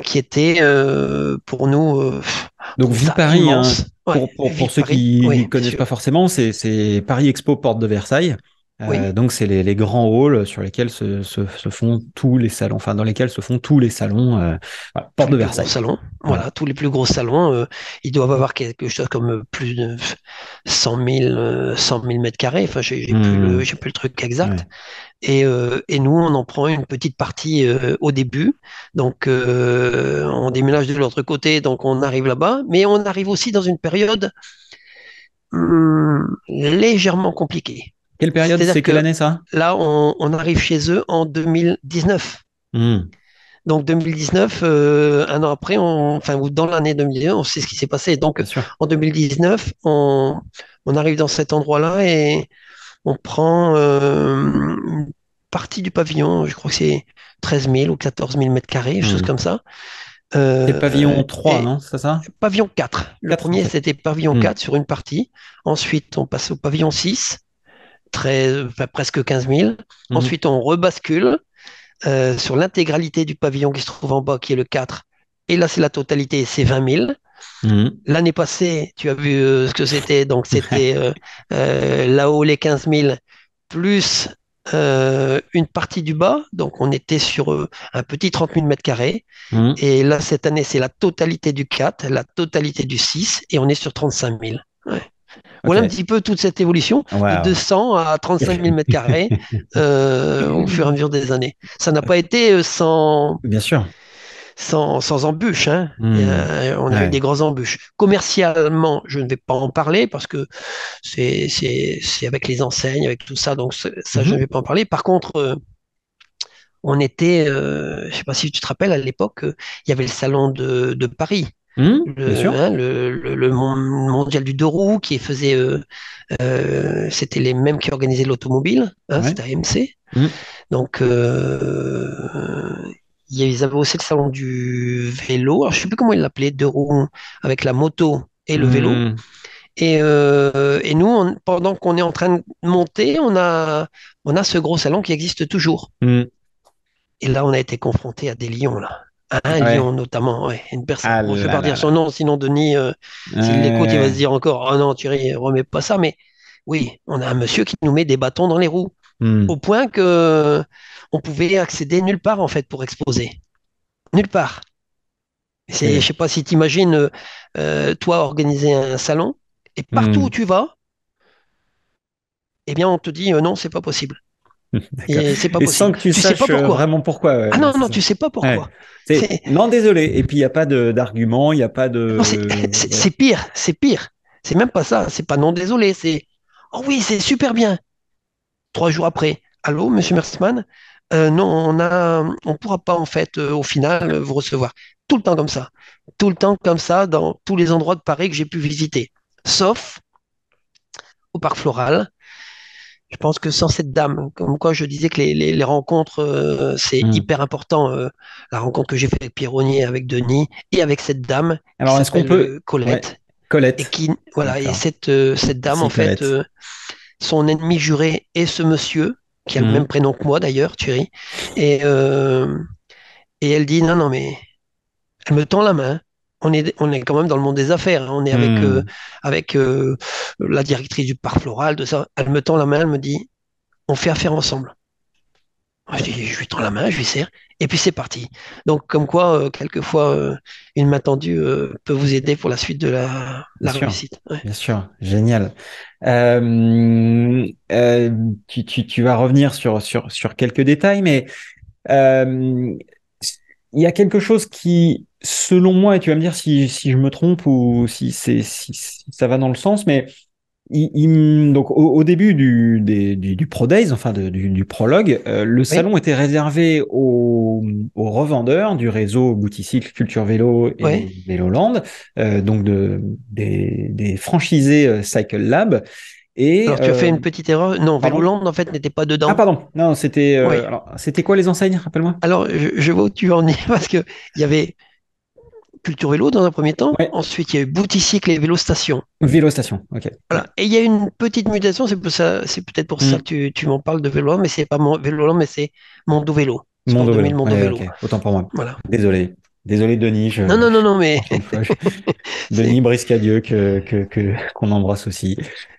qui était euh, pour nous, euh, on Donc, Vie Paris, hein. Ouais, pour, ceux Paris, qui ne connaissent pas forcément, c'est, c'est Paris Expo, porte de Versailles. Euh, donc, c'est les, les grands halls sur lesquels se, se, se font tous les salons, enfin, dans lesquels se font tous les salons, euh, voilà, porte de Versailles. salons. Voilà. Voilà, tous les plus gros salons, euh, ils doivent avoir quelque chose comme plus de 100 000, euh, 100 000 mètres carrés. Enfin, j'ai j'ai plus le, j'ai plus le truc exact. Ouais. Et, et nous, on en prend une petite partie au début. Donc, on déménage de l'autre côté, donc on arrive là-bas. Mais on arrive aussi dans une période hum, légèrement compliquée. Quelle période, c'est quelle que année ça? là, on, on arrive chez eux en 2019. Mhm. Donc 2019, euh, un an après, on, enfin, ou dans l'année 2019, on sait ce qui s'est passé. Donc en 2019, on, on arrive dans cet endroit-là et on prend euh, une partie du pavillon, je crois que c'est 13 000 ou 14 000 mètres carrés, quelque chose comme ça. C'est Euh, pavillon 3, et non? C'est ça? pavillon 4. Le 4 en premier, c'était pavillon Mhm. 4 sur une partie. Ensuite, on passe au pavillon 6, très, enfin, presque 15 000. Mhm. Ensuite, on rebascule euh, sur l'intégralité du pavillon qui se trouve en bas, qui est le 4. Et là, c'est la totalité, c'est 20 000. Mhm. L'année passée, tu as vu euh, ce que c'était. Donc, c'était euh, euh, là-haut les 15 000 plus euh, une partie du bas. Donc, on était sur euh, un petit 30 000 mètres carrés. Mhm. Et là, cette année, c'est la totalité du 4, la totalité du 6, et on est sur 35 000. Ouais. Voilà un petit peu toute cette évolution de Ouais, 200 à 35 000 mètres carrés euh, au fur et à mesure des années. Ça n'a pas été euh, sans, Bien sûr. sans, sans embûches. hein. Mhm. a- on a eu des grosses embûches. Commercialement, je ne vais pas en parler parce que c'est avec les enseignes, avec tout ça, donc ça, je ne Mhm. vais pas en parler. Par contre, euh, on était, euh, je ne sais pas si tu te rappelles, à l'époque, euh, il y avait le salon de, de Paris. Bien Le, sûr. hein, le, le- le mon- mondial du deux roues qui faisait, euh, euh, c'était les mêmes qui organisaient l'automobile, hein, Ouais. c'était AMC. Mhm. Donc, euh, ils avaient aussi le salon du vélo. Alors, je ne sais plus comment ils l'appelaient, deux roues avec la moto et le vélo. Mhm. Et, euh, et nous, on- pendant qu'on est en train de monter, on a, on a ce gros salon qui existe toujours. Et là, on a été confronté à des lions, là. À un Ouais. lion notamment, ouais, une personne. Ah Bon, je ne vais pas là. son nom, sinon Denis, euh, s'il l'écoute, il va se dire encore, oh non, Thierry, remets pas ça. Mais oui, on a un monsieur qui nous met des bâtons dans les roues, Mhm. au point que on pouvait accéder nulle part, en fait, pour exposer. Nulle part. Je Et- sais pas si tu imagines, toi, organiser un salon, et partout où Mhm. tu vas, eh bien, on te dit, euh, non, c'est pas possible. Et c'est pas Et sans que tu, Tu sais saches pas pourquoi. euh, vraiment pourquoi. ouais, Ah non, non, ça. tu sais pas pourquoi. Non, désolé. Et puis, il n'y a pas d'argument, il n'y a pas de... C'est pire, c'est pire. C'est même pas ça. C'est pas non désolé. C'est oh oui, c'est super bien. Trois jours après, allô, Monsieur Mersman, Euh, non, on a, on pourra pas en fait euh, au final vous recevoir. Tout le temps comme ça, tout le temps comme ça dans tous les endroits de Paris que j'ai pu visiter, sauf au parc Floral. Je pense que sans cette dame, comme quoi je disais que les, les- les rencontres, euh, c'est Hmm. hyper important. euh, la rencontre que j'ai faite avec Pierronier, avec Denis et avec cette dame Alors, est-ce qu'on peut... euh, Colette. Et Colette. qui, voilà, et cette, euh, cette dame, en fait, Colette. son ennemi juré est ce monsieur, qui a le Mhm. même prénom que moi d'ailleurs, Thierry. Et, et elle dit, non, non, mais elle me tend la main. On est, on est quand même dans le monde des affaires. hein. On est avec, Hmm. euh, avec euh, la directrice du parc floral, de ça. Elle me tend la main, elle me dit, on fait affaire ensemble. Je, dis, je lui tends la main, je lui serre, et puis c'est parti. Donc, comme quoi, euh, quelquefois, une main tendue peut vous aider pour la suite de la, la Bien sûr. réussite. Ouais. Bien sûr, génial. Tu, tu, tu vas revenir sur, sur, sur quelques détails, mais il y a quelque chose qui, selon moi, et tu vas me dire si, si je me trompe ou si, c'est, si, si ça va dans le sens, mais il, il- donc au, au début du, des- du, du Pro Days, enfin de- du, du prologue, euh, le salon était réservé aux, aux revendeurs du réseau Bouticycle, Culture Vélo et Ouais. Véloland, euh, donc de, des, des franchisés euh, Cycle Lab. Et, Alors, tu as fait euh, une petite erreur. Non, Véloland, en fait, n'était pas dedans. Ah pardon, non, c'était euh, Oui. alors c'était quoi les enseignes, rappelle-moi? Alors, je, je vois où tu en es, parce que il y avait Culture Vélo dans un premier temps. Ouais. Ensuite, il y a eu Bouticycle et Vélo Station. Vélo station, ok. Voilà. Et il y a une petite mutation, c'est pour ça, c'est peut-être pour ça Mm. que tu, tu m'en parles de Véloland, mais c'est pas mon Véloland, mais c'est Mondo Vélo. Mondo 2000 Vélo. Mondo Ouais, Vélo. ok, autant pour moi. Voilà. Désolé, désolé Denis. Je... Non, non, non, non, mais Denis Briscadieu que que que qu'on embrasse aussi.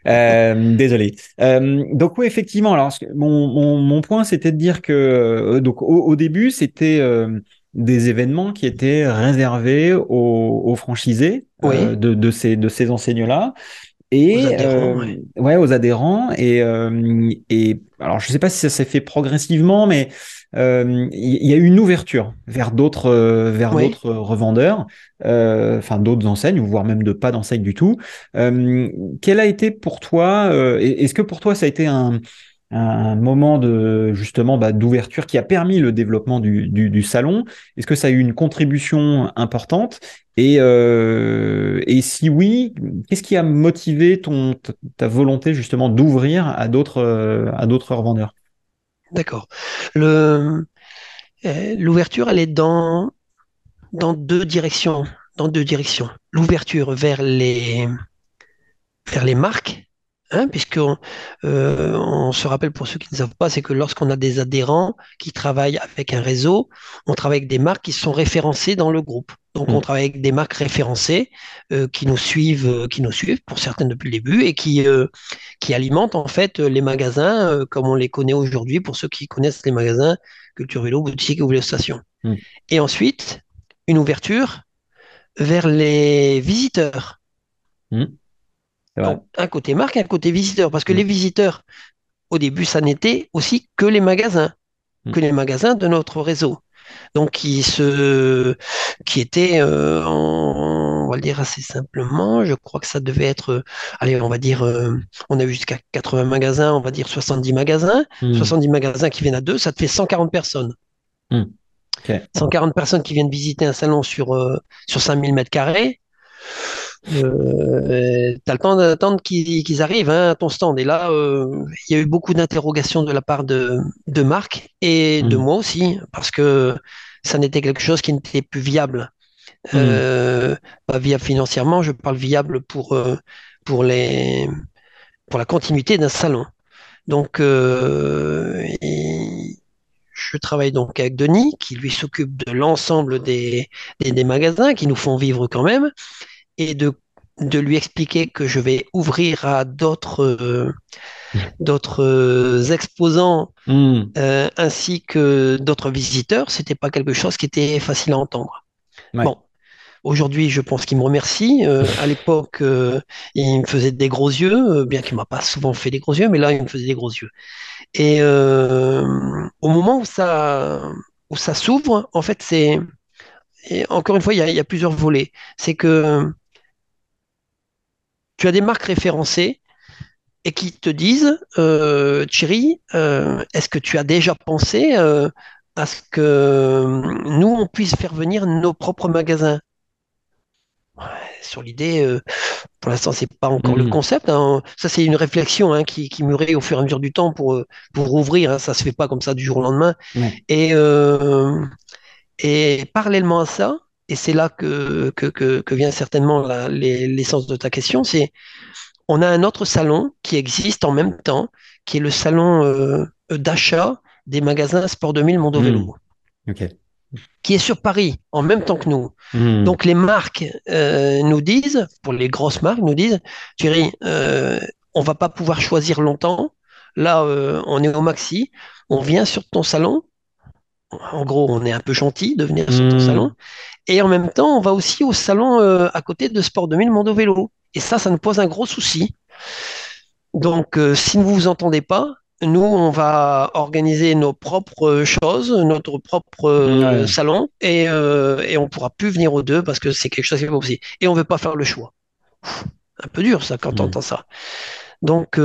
Euh, désolé. Euh, donc oui, effectivement. Alors mon mon mon point, c'était de dire que euh, donc au, au début, c'était euh, des événements qui étaient réservés aux, aux franchisés Oui. euh, de de ces de ces enseignes-là. Et Aux adhérents, euh, ouais. ouais, aux adhérents. Et, euh, et alors, je sais pas si ça s'est fait progressivement, mais euh, il y, a eu une ouverture vers d'autres euh, vers Oui. d'autres revendeurs, euh, enfin d'autres enseignes, voire même de pas d'enseignes du tout. Quel a été pour toi Est-ce que pour toi ça a été un un moment de justement bah, d'ouverture qui a permis le développement du, du, du salon? Est-ce que ça a eu une contribution importante? Et, euh, et si oui, qu'est-ce qui a motivé ton ta- volonté justement d'ouvrir à d'autres à d'autres revendeurs? D'accord. Euh, l'ouverture, elle est dans, dans deux directions. Dans deux directions. L'ouverture vers les marques, hein, puisqu'on euh, on se rappelle pour ceux qui ne savent pas, c'est que lorsqu'on a des adhérents qui travaillent avec un réseau, on travaille avec des marques qui sont référencées dans le groupe. Donc Mm. on travaille avec des marques référencées euh, qui nous suivent, euh, qui nous suivent pour certaines depuis le début et qui qui alimentent en fait les magasins comme on les connaît aujourd'hui pour ceux qui connaissent les magasins Culture Vélo, Boutique ou Vélo Station. Mm. Et ensuite une ouverture vers les visiteurs. Vrai. Donc, un côté marque, un côté visiteur. Parce que Mm. les visiteurs, au début, ça n'était aussi que les magasins, Mm. que les magasins de notre réseau. Donc, qui, se, qui étaient, euh, en- on va le dire assez simplement, je crois que ça devait être, allez, on va dire, euh, on a eu jusqu'à 80 magasins, on va dire 70 magasins. Hmm. 70 magasins qui viennent à deux, ça te fait 140 personnes. Mm. Ok. 140 personnes qui viennent visiter un salon sur, euh, sur 5000 mètres carrés. Euh, t'as le temps d'attendre qu'ils arrivent hein, à ton stand. Et là, euh, il y a eu beaucoup d'interrogations de la part de, de Marc et de Mm. moi aussi, parce que ça n'était quelque chose qui n'était plus viable. Euh, pas viable financièrement, je parle viable pour, euh, pour, les, pour la continuité d'un salon. Donc, et je travaille donc avec Denis, qui lui s'occupe de l'ensemble des, des, des magasins qui nous font vivre quand même, et de, de lui expliquer que je vais ouvrir à d'autres euh, d'autres euh, exposants Hmm. euh, ainsi que d'autres visiteurs. C'était pas quelque chose qui était facile à entendre. Ouais. Bon, Aujourd'hui, je pense qu'il me remercie. Euh, à l'époque, euh, il me faisait des gros yeux, euh, bien qu'il m'a pas souvent fait des gros yeux, mais là, il me faisait des gros yeux. Et au moment où ça, où ça s'ouvre, en fait, c'est encore une fois, il y a, il y a plusieurs volets. C'est que tu as des marques référencées et qui te disent, euh, Thierry, euh, est-ce que tu as déjà pensé euh, à ce que nous, on puisse faire venir nos propres magasins? Ouais, Sur l'idée, euh, pour l'instant, c'est pas encore le Mhm. concept. hein. Ça, c'est une réflexion hein, qui, qui mûrit au fur et à mesure du temps pour, euh, pour ouvrir. hein. Ça se fait pas comme ça du jour au lendemain. Euh, et parallèlement à ça, et c'est là que, que, que, que vient certainement l'essence de ta question, c'est on a un autre salon qui existe en même temps, qui est le salon euh, d'achat des magasins Sport 2000 Mondo Mhm. Vélo, qui est sur Paris en même temps que nous. Mhm. Donc les marques euh, nous disent, pour les grosses marques, nous disent, Thierry, euh, on va pas pouvoir choisir longtemps. Là, euh, on est au maxi. On vient sur ton salon. En gros, on est un peu gentil de venir sur ton salon. Mhm. Et en même temps, on va aussi au salon euh, à côté de Sport 2000 Mondo Vélo. Et ça, ça nous pose un gros souci. Donc, euh, si vous vous entendez pas, nous, on va organiser nos propres choses, notre propre euh, Ouais. salon, et, et on pourra plus venir aux deux parce que c'est quelque chose qui est pas possible. Et on veut pas faire le choix. Un peu dur, ça, quand on Mhm. entend ça. Donc,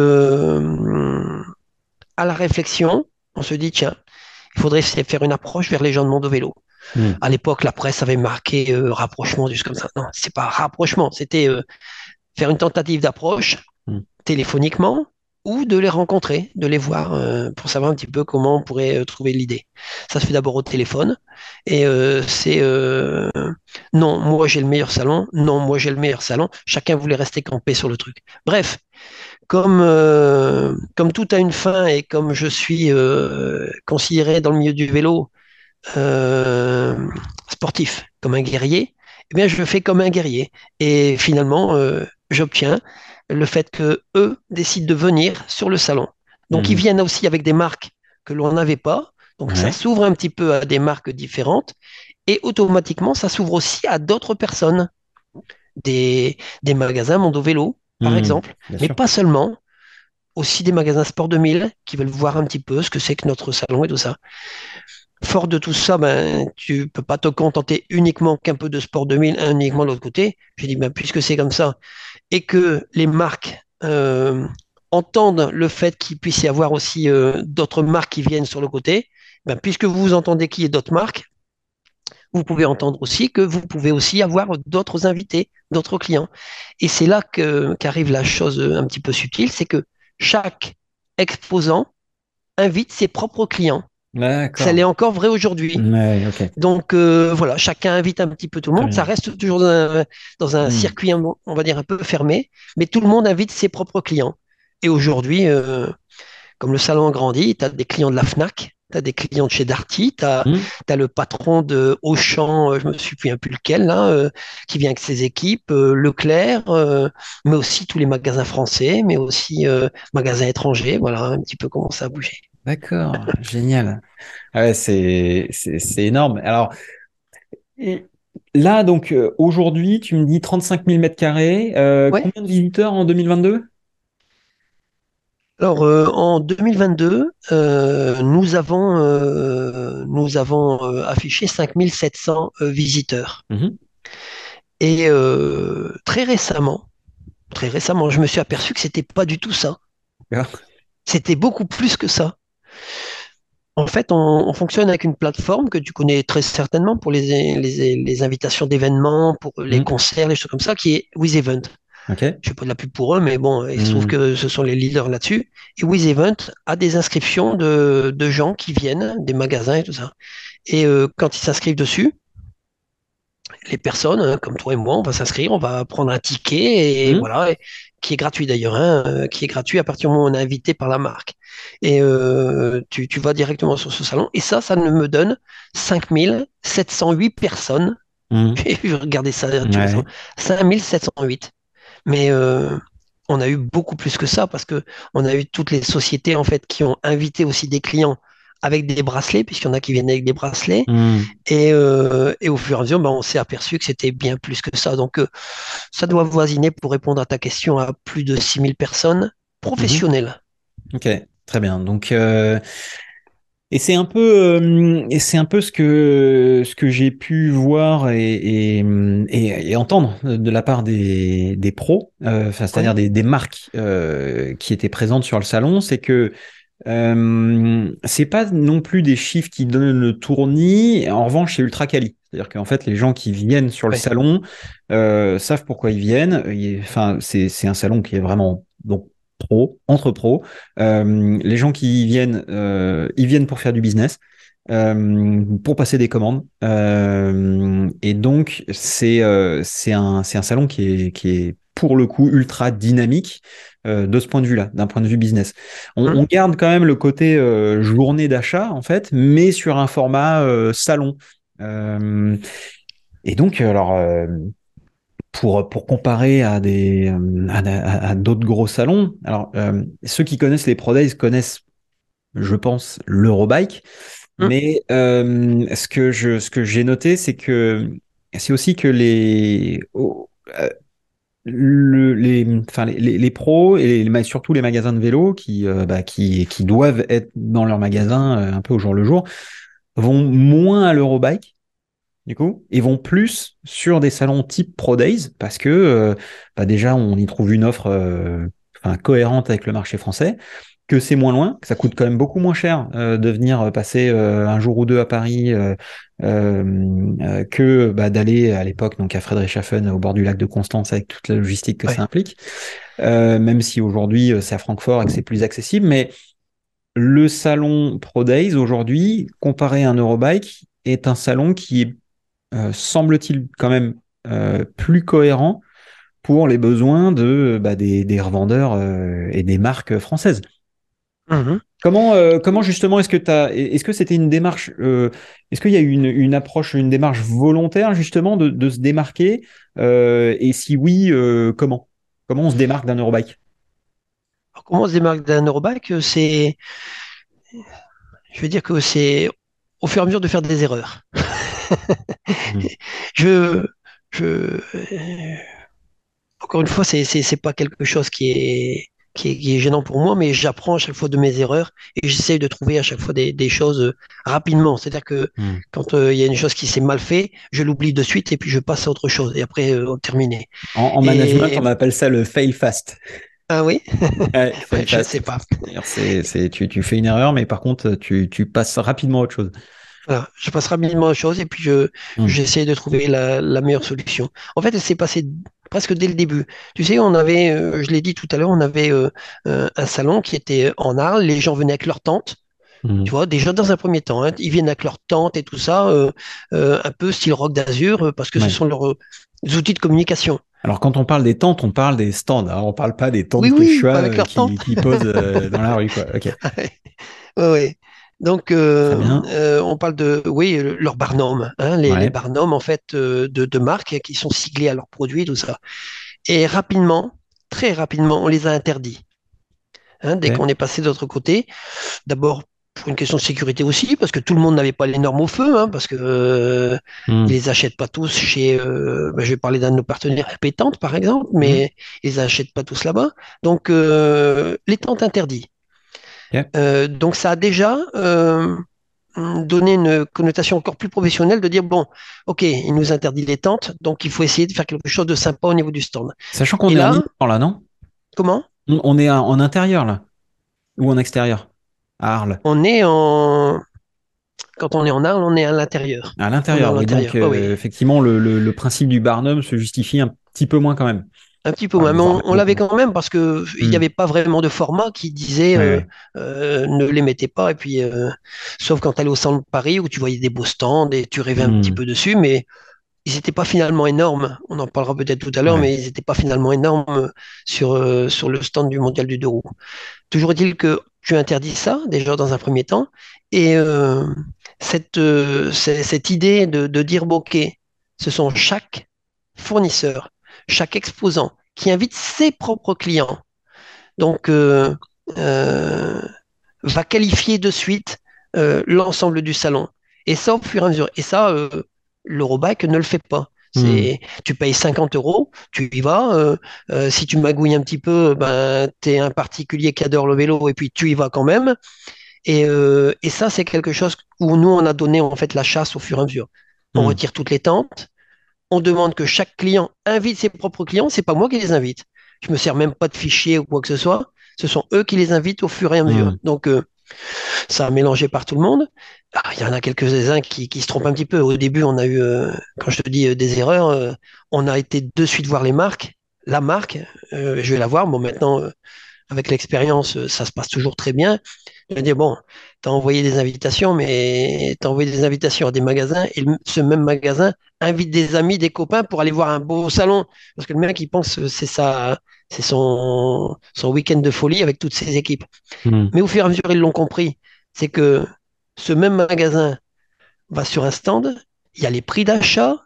à la réflexion, on se dit, tiens, il faudrait faire une approche vers les gens de Mondo Vélo. Mhm. À l'époque, la presse avait marqué euh, rapprochement, juste comme ça. Non, c'est pas rapprochement, c'était euh, faire une tentative d'approche Mhm. téléphoniquement ou de les rencontrer, de les voir euh, pour savoir un petit peu comment on pourrait trouver l'idée. Ça se fait d'abord au téléphone et c'est non, moi j'ai le meilleur salon, non, moi j'ai le meilleur salon. Chacun voulait rester campé sur le truc. Bref, comme, euh, comme tout a une fin et comme je suis euh, considéré dans le milieu du vélo euh, sportif, comme un guerrier, eh bien, je le fais comme un guerrier. Et finalement, j'obtiens le fait que eux décident de venir sur le salon. Donc, ils Mhm. viennent aussi avec des marques que l'on n'avait pas. Donc, ça s'ouvre un petit peu à des marques différentes. Et automatiquement, ça s'ouvre aussi à d'autres personnes, des, des magasins Mondo Vélo, par Mhm. exemple, mais sûr. pas seulement, aussi des magasins Sport 2000 qui veulent voir un petit peu ce que c'est que notre salon et tout ça. Fort de tout ça, ben, tu peux pas te contenter uniquement qu'un peu de sport 2000, uniquement de l'autre côté. J'ai dit, ben, puisque c'est comme ça, et que les marques euh, entendent le fait qu'il puisse y avoir aussi euh, d'autres marques qui viennent sur le côté, ben, puisque vous entendez qu'il y ait d'autres marques, vous pouvez entendre aussi que vous pouvez aussi avoir d'autres invités, d'autres clients. Et c'est là qu'arrive la chose un petit peu subtile, c'est que chaque exposant invite ses propres clients. Ça l'est encore vrai aujourd'hui. Ouais. Donc euh, voilà, chacun invite un petit peu tout le monde. Ça reste toujours dans un, dans un Mhm. circuit, on va dire, un peu fermé, mais tout le monde invite ses propres clients. Et aujourd'hui, euh, comme le salon grandit, tu as des clients de la FNAC, tu as des clients de chez Darty, tu as, Mhm. le patron de Auchan, euh, je me souviens plus lequel, là, euh, qui vient avec ses équipes, euh, Leclerc, euh, mais aussi tous les magasins français, mais aussi magasins étrangers. Voilà un petit peu comment ça a bougé. D'accord. Génial. Ah Ouais, c'est, énorme. Alors, et là, donc, aujourd'hui, tu me dis 35 000 mètres carrés. Ouais. combien de visiteurs en 2022? Alors, euh, en 2022, euh, nous avons, euh, nous avons affiché 5700 euh, visiteurs. Mhm. Et très récemment, très récemment, je me suis aperçu que c'était pas du tout ça. D'accord. C'était beaucoup plus que ça. En fait, on, on fonctionne avec une plateforme que tu connais très certainement pour les, les, les invitations d'événements, pour les Mhm. concerts, les choses comme ça, qui est WizEvent. Je fais pas de la pub pour eux, mais bon, il se trouve Mhm. que ce sont les leaders là-dessus. Et WizEvent a des inscriptions de, de gens qui viennent, des magasins et tout ça. Et euh, quand ils s'inscrivent dessus, les personnes, hein, comme toi et moi, on va s'inscrire, on va prendre un ticket et Mhm. voilà, et- qui est gratuit d'ailleurs, hein, euh, qui est gratuit à partir du moment où on est invité par la marque. Et euh, tu, tu vas directement sur ce salon. Et ça, ça ne me donne 5708 personnes. Mhm. J'ai regardé ça. Ouais. 5708. Mais euh, on a eu beaucoup plus que ça parce que on a eu toutes les sociétés en fait qui ont invité aussi des clients avec des bracelets, puisqu'il y en a qui viennent avec des bracelets. Hmm. Et, euh, et au fur et à mesure, ben, on s'est aperçu que c'était bien plus que ça. Donc, euh, ça doit voisiner, pour répondre à ta question, à plus de 6000 personnes professionnelles. Ok, très bien. Donc, euh, et c'est un peu, euh, c'est un peu ce que ce que j'ai pu voir et, et, et, et entendre de la part des, des pros, euh, c'est-à-dire des, des marques euh, qui étaient présentes sur le salon, c'est que euh, c'est pas non plus des chiffres qui donnent le tournis. En revanche, c'est ultra quali. C'est-à-dire qu'en fait, les gens qui viennent sur le Ouais. salon euh, savent pourquoi ils viennent. Enfin, c'est c'est un salon qui est vraiment donc pro, entre pros. Euh, les gens qui y viennent, euh, ils viennent pour faire du business, euh, pour passer des commandes. Euh, et donc, c'est euh, c'est un, salon qui est, qui est pour le coup ultra dynamique euh, de ce point de vue-là, d'un point de vue business. On, Hum. on garde quand même le côté euh, journée d'achat, en fait, mais sur un format euh, salon. Euh, et donc, alors, euh, pour, pour comparer à des euh, à, à- à d'autres gros salons, alors euh, ceux qui connaissent les Pro Days connaissent, je pense, l'Eurobike, Mm. mais euh, ce que je ce que j'ai noté, c'est que c'est aussi que les oh, euh, le- les, enfin, les, les, les pros et les- surtout les magasins de vélo qui, bah, qui, qui doivent être dans leur magasin un peu au jour le jour vont moins à l'Eurobike du coup, et vont plus sur des salons type Pro Days parce que euh, bah déjà on y trouve une offre euh, enfin, cohérente avec le marché français, que c'est moins loin, que ça coûte quand même beaucoup moins cher euh, de venir passer un jour ou deux à Paris que bah, d'aller à l'époque donc à Friedrichshafen au bord du lac de Constance avec toute la logistique que Ouais. ça implique, même si aujourd'hui c'est à Francfort et que c'est plus accessible, mais le salon Pro Days aujourd'hui, comparé à un Eurobike, est un salon qui est euh, semble-t-il quand même euh, plus cohérent pour les besoins de bah, des, des revendeurs euh, et des marques françaises. Mhm. Comment, euh, comment justement est-ce que t'as, est-ce que c'était une démarche, euh, est-ce qu'il y a eu une, une approche, une démarche volontaire justement de, de se démarquer Et si oui, comment? Comment on se démarque d'un Eurobike? Alors, comment on se démarque d'un Eurobike? C'est, je veux dire que c'est au fur et à mesure de faire des erreurs. Mhm. Je, je, euh, encore une fois, c'est, c'est, c'est pas quelque chose qui est, qui est, qui est gênant pour moi, mais j'apprends à chaque fois de mes erreurs et j'essaye de trouver à chaque fois des, des choses euh, rapidement. C'est-à-dire que Mhm. quand euh, il y a une chose qui s'est mal fait, je l'oublie de suite et puis je passe à autre chose et après, euh, terminé. En, en Et- management, on appelle ça le fail fast. Ah oui? Ouais, fail Ouais, je fast. sais pas. C'est-à-dire, C'est, c'est, tu, tu fais une erreur, mais par contre, tu, tu passes rapidement à autre chose. Voilà, je passe rapidement aux choses et puis je, Mm. j'essaie de trouver la, la meilleure solution. En fait, elle s'est passée presque dès le début. Tu sais, on avait, euh, je l'ai dit tout à l'heure, on avait euh, euh, un salon qui était en Arles, les gens venaient avec leur tente, Mhm. tu vois, déjà dans un premier temps, hein, ils viennent avec leur tente et tout ça, un peu style rock d'Azur, parce que Ouais. ce sont leurs outils de communication. Alors, quand on parle des tentes, on parle des stands. hein. On parle pas des tentes Oui, de oui, qui, posent dans la rue. Quoi. Ok. Ouais, ouais. Donc, euh, euh, on parle de, oui, leurs barnums, hein, les, Ouais. les barnums en fait euh, de, de marques qui sont siglés à leurs produits, tout ça. Et rapidement, très rapidement, on les a interdits. Hein, dès qu'on est passé de l'autre côté, d'abord pour une question de sécurité aussi, parce que tout le monde n'avait pas les normes au feu, hein, parce que euh, Mhm. ils les achètent pas tous chez. euh, ben, je vais parler d'un de nos partenaires, RP Tentes, par exemple, mais ils les achètent pas tous là-bas. Donc euh, les tentes interdits. Euh, donc ça a déjà euh, donné une connotation encore plus professionnelle de dire bon, ok, il nous interdit les tentes, donc il faut essayer de faire quelque chose de sympa au niveau du stand. Sachant qu'on est là- en là, non? Comment? on, est en intérieur, là Ou en extérieur À Arles On est en quand on est en Arles, on est à l'intérieur. À l'intérieur. Donc, euh, oui. effectivement, le, le, le principe du Barnum se justifie un petit peu moins quand même. Un petit peu Ah, moins, mais on, l'avait quand même parce que il Hmm. n'y avait pas vraiment de format qui disait Ouais, euh, euh, ne les mettez pas. Et puis, euh, sauf quand tu allais au centre de Paris où tu voyais des beaux stands et tu rêvais un Hmm. petit peu dessus, mais ils n'étaient pas finalement énormes. On en parlera peut-être tout à l'heure, Ouais. mais ils n'étaient pas finalement énormes sur, sur le stand du Mondial du deux roues. Toujours est-il que tu interdis ça déjà dans un premier temps et cette, cette idée de, de dire bon, ok, ce sont chaque fournisseur, chaque exposant qui invite ses propres clients. Donc, euh, euh, va qualifier de suite euh, l'ensemble du salon. Et ça, au fur et à mesure. Et ça, l'Eurobike ne le fait pas. C'est, tu payes 50 euros, tu y vas. euh, euh, si tu magouilles un petit peu, ben, tu es un particulier qui adore le vélo et puis tu y vas quand même. Et, euh, et ça, c'est quelque chose où nous, on a donné en fait la chasse au fur et à mesure. On Hmm. retire toutes les tentes. On demande que chaque client invite ses propres clients. C'est pas moi qui les invite. Je me sers même pas de fichiers ou quoi que ce soit. Ce sont eux qui les invitent au fur et à mesure. Hmm. Donc, euh, ça a mélangé par tout le monde. Ah, il y en a quelques-uns qui, qui se trompent un petit peu. Au début, on a eu, euh, quand je te dis euh, des erreurs, euh, on a été de suite voir les marques. La marque, euh, je vais la voir. Bon, maintenant, euh, avec l'expérience, euh, ça se passe toujours très bien. Je vais dire, bon, tu as envoyé des invitations, mais tu as envoyé des invitations à des magasins et le- ce même magasin invite des amis, des copains pour aller voir un beau salon. Parce que le mec, il pense que c'est ça, c'est son, son week-end de folie avec toutes ses équipes. Hmm. Mais au fur et à mesure, ils l'ont compris. C'est que ce même magasin va sur un stand, il y a les prix d'achat,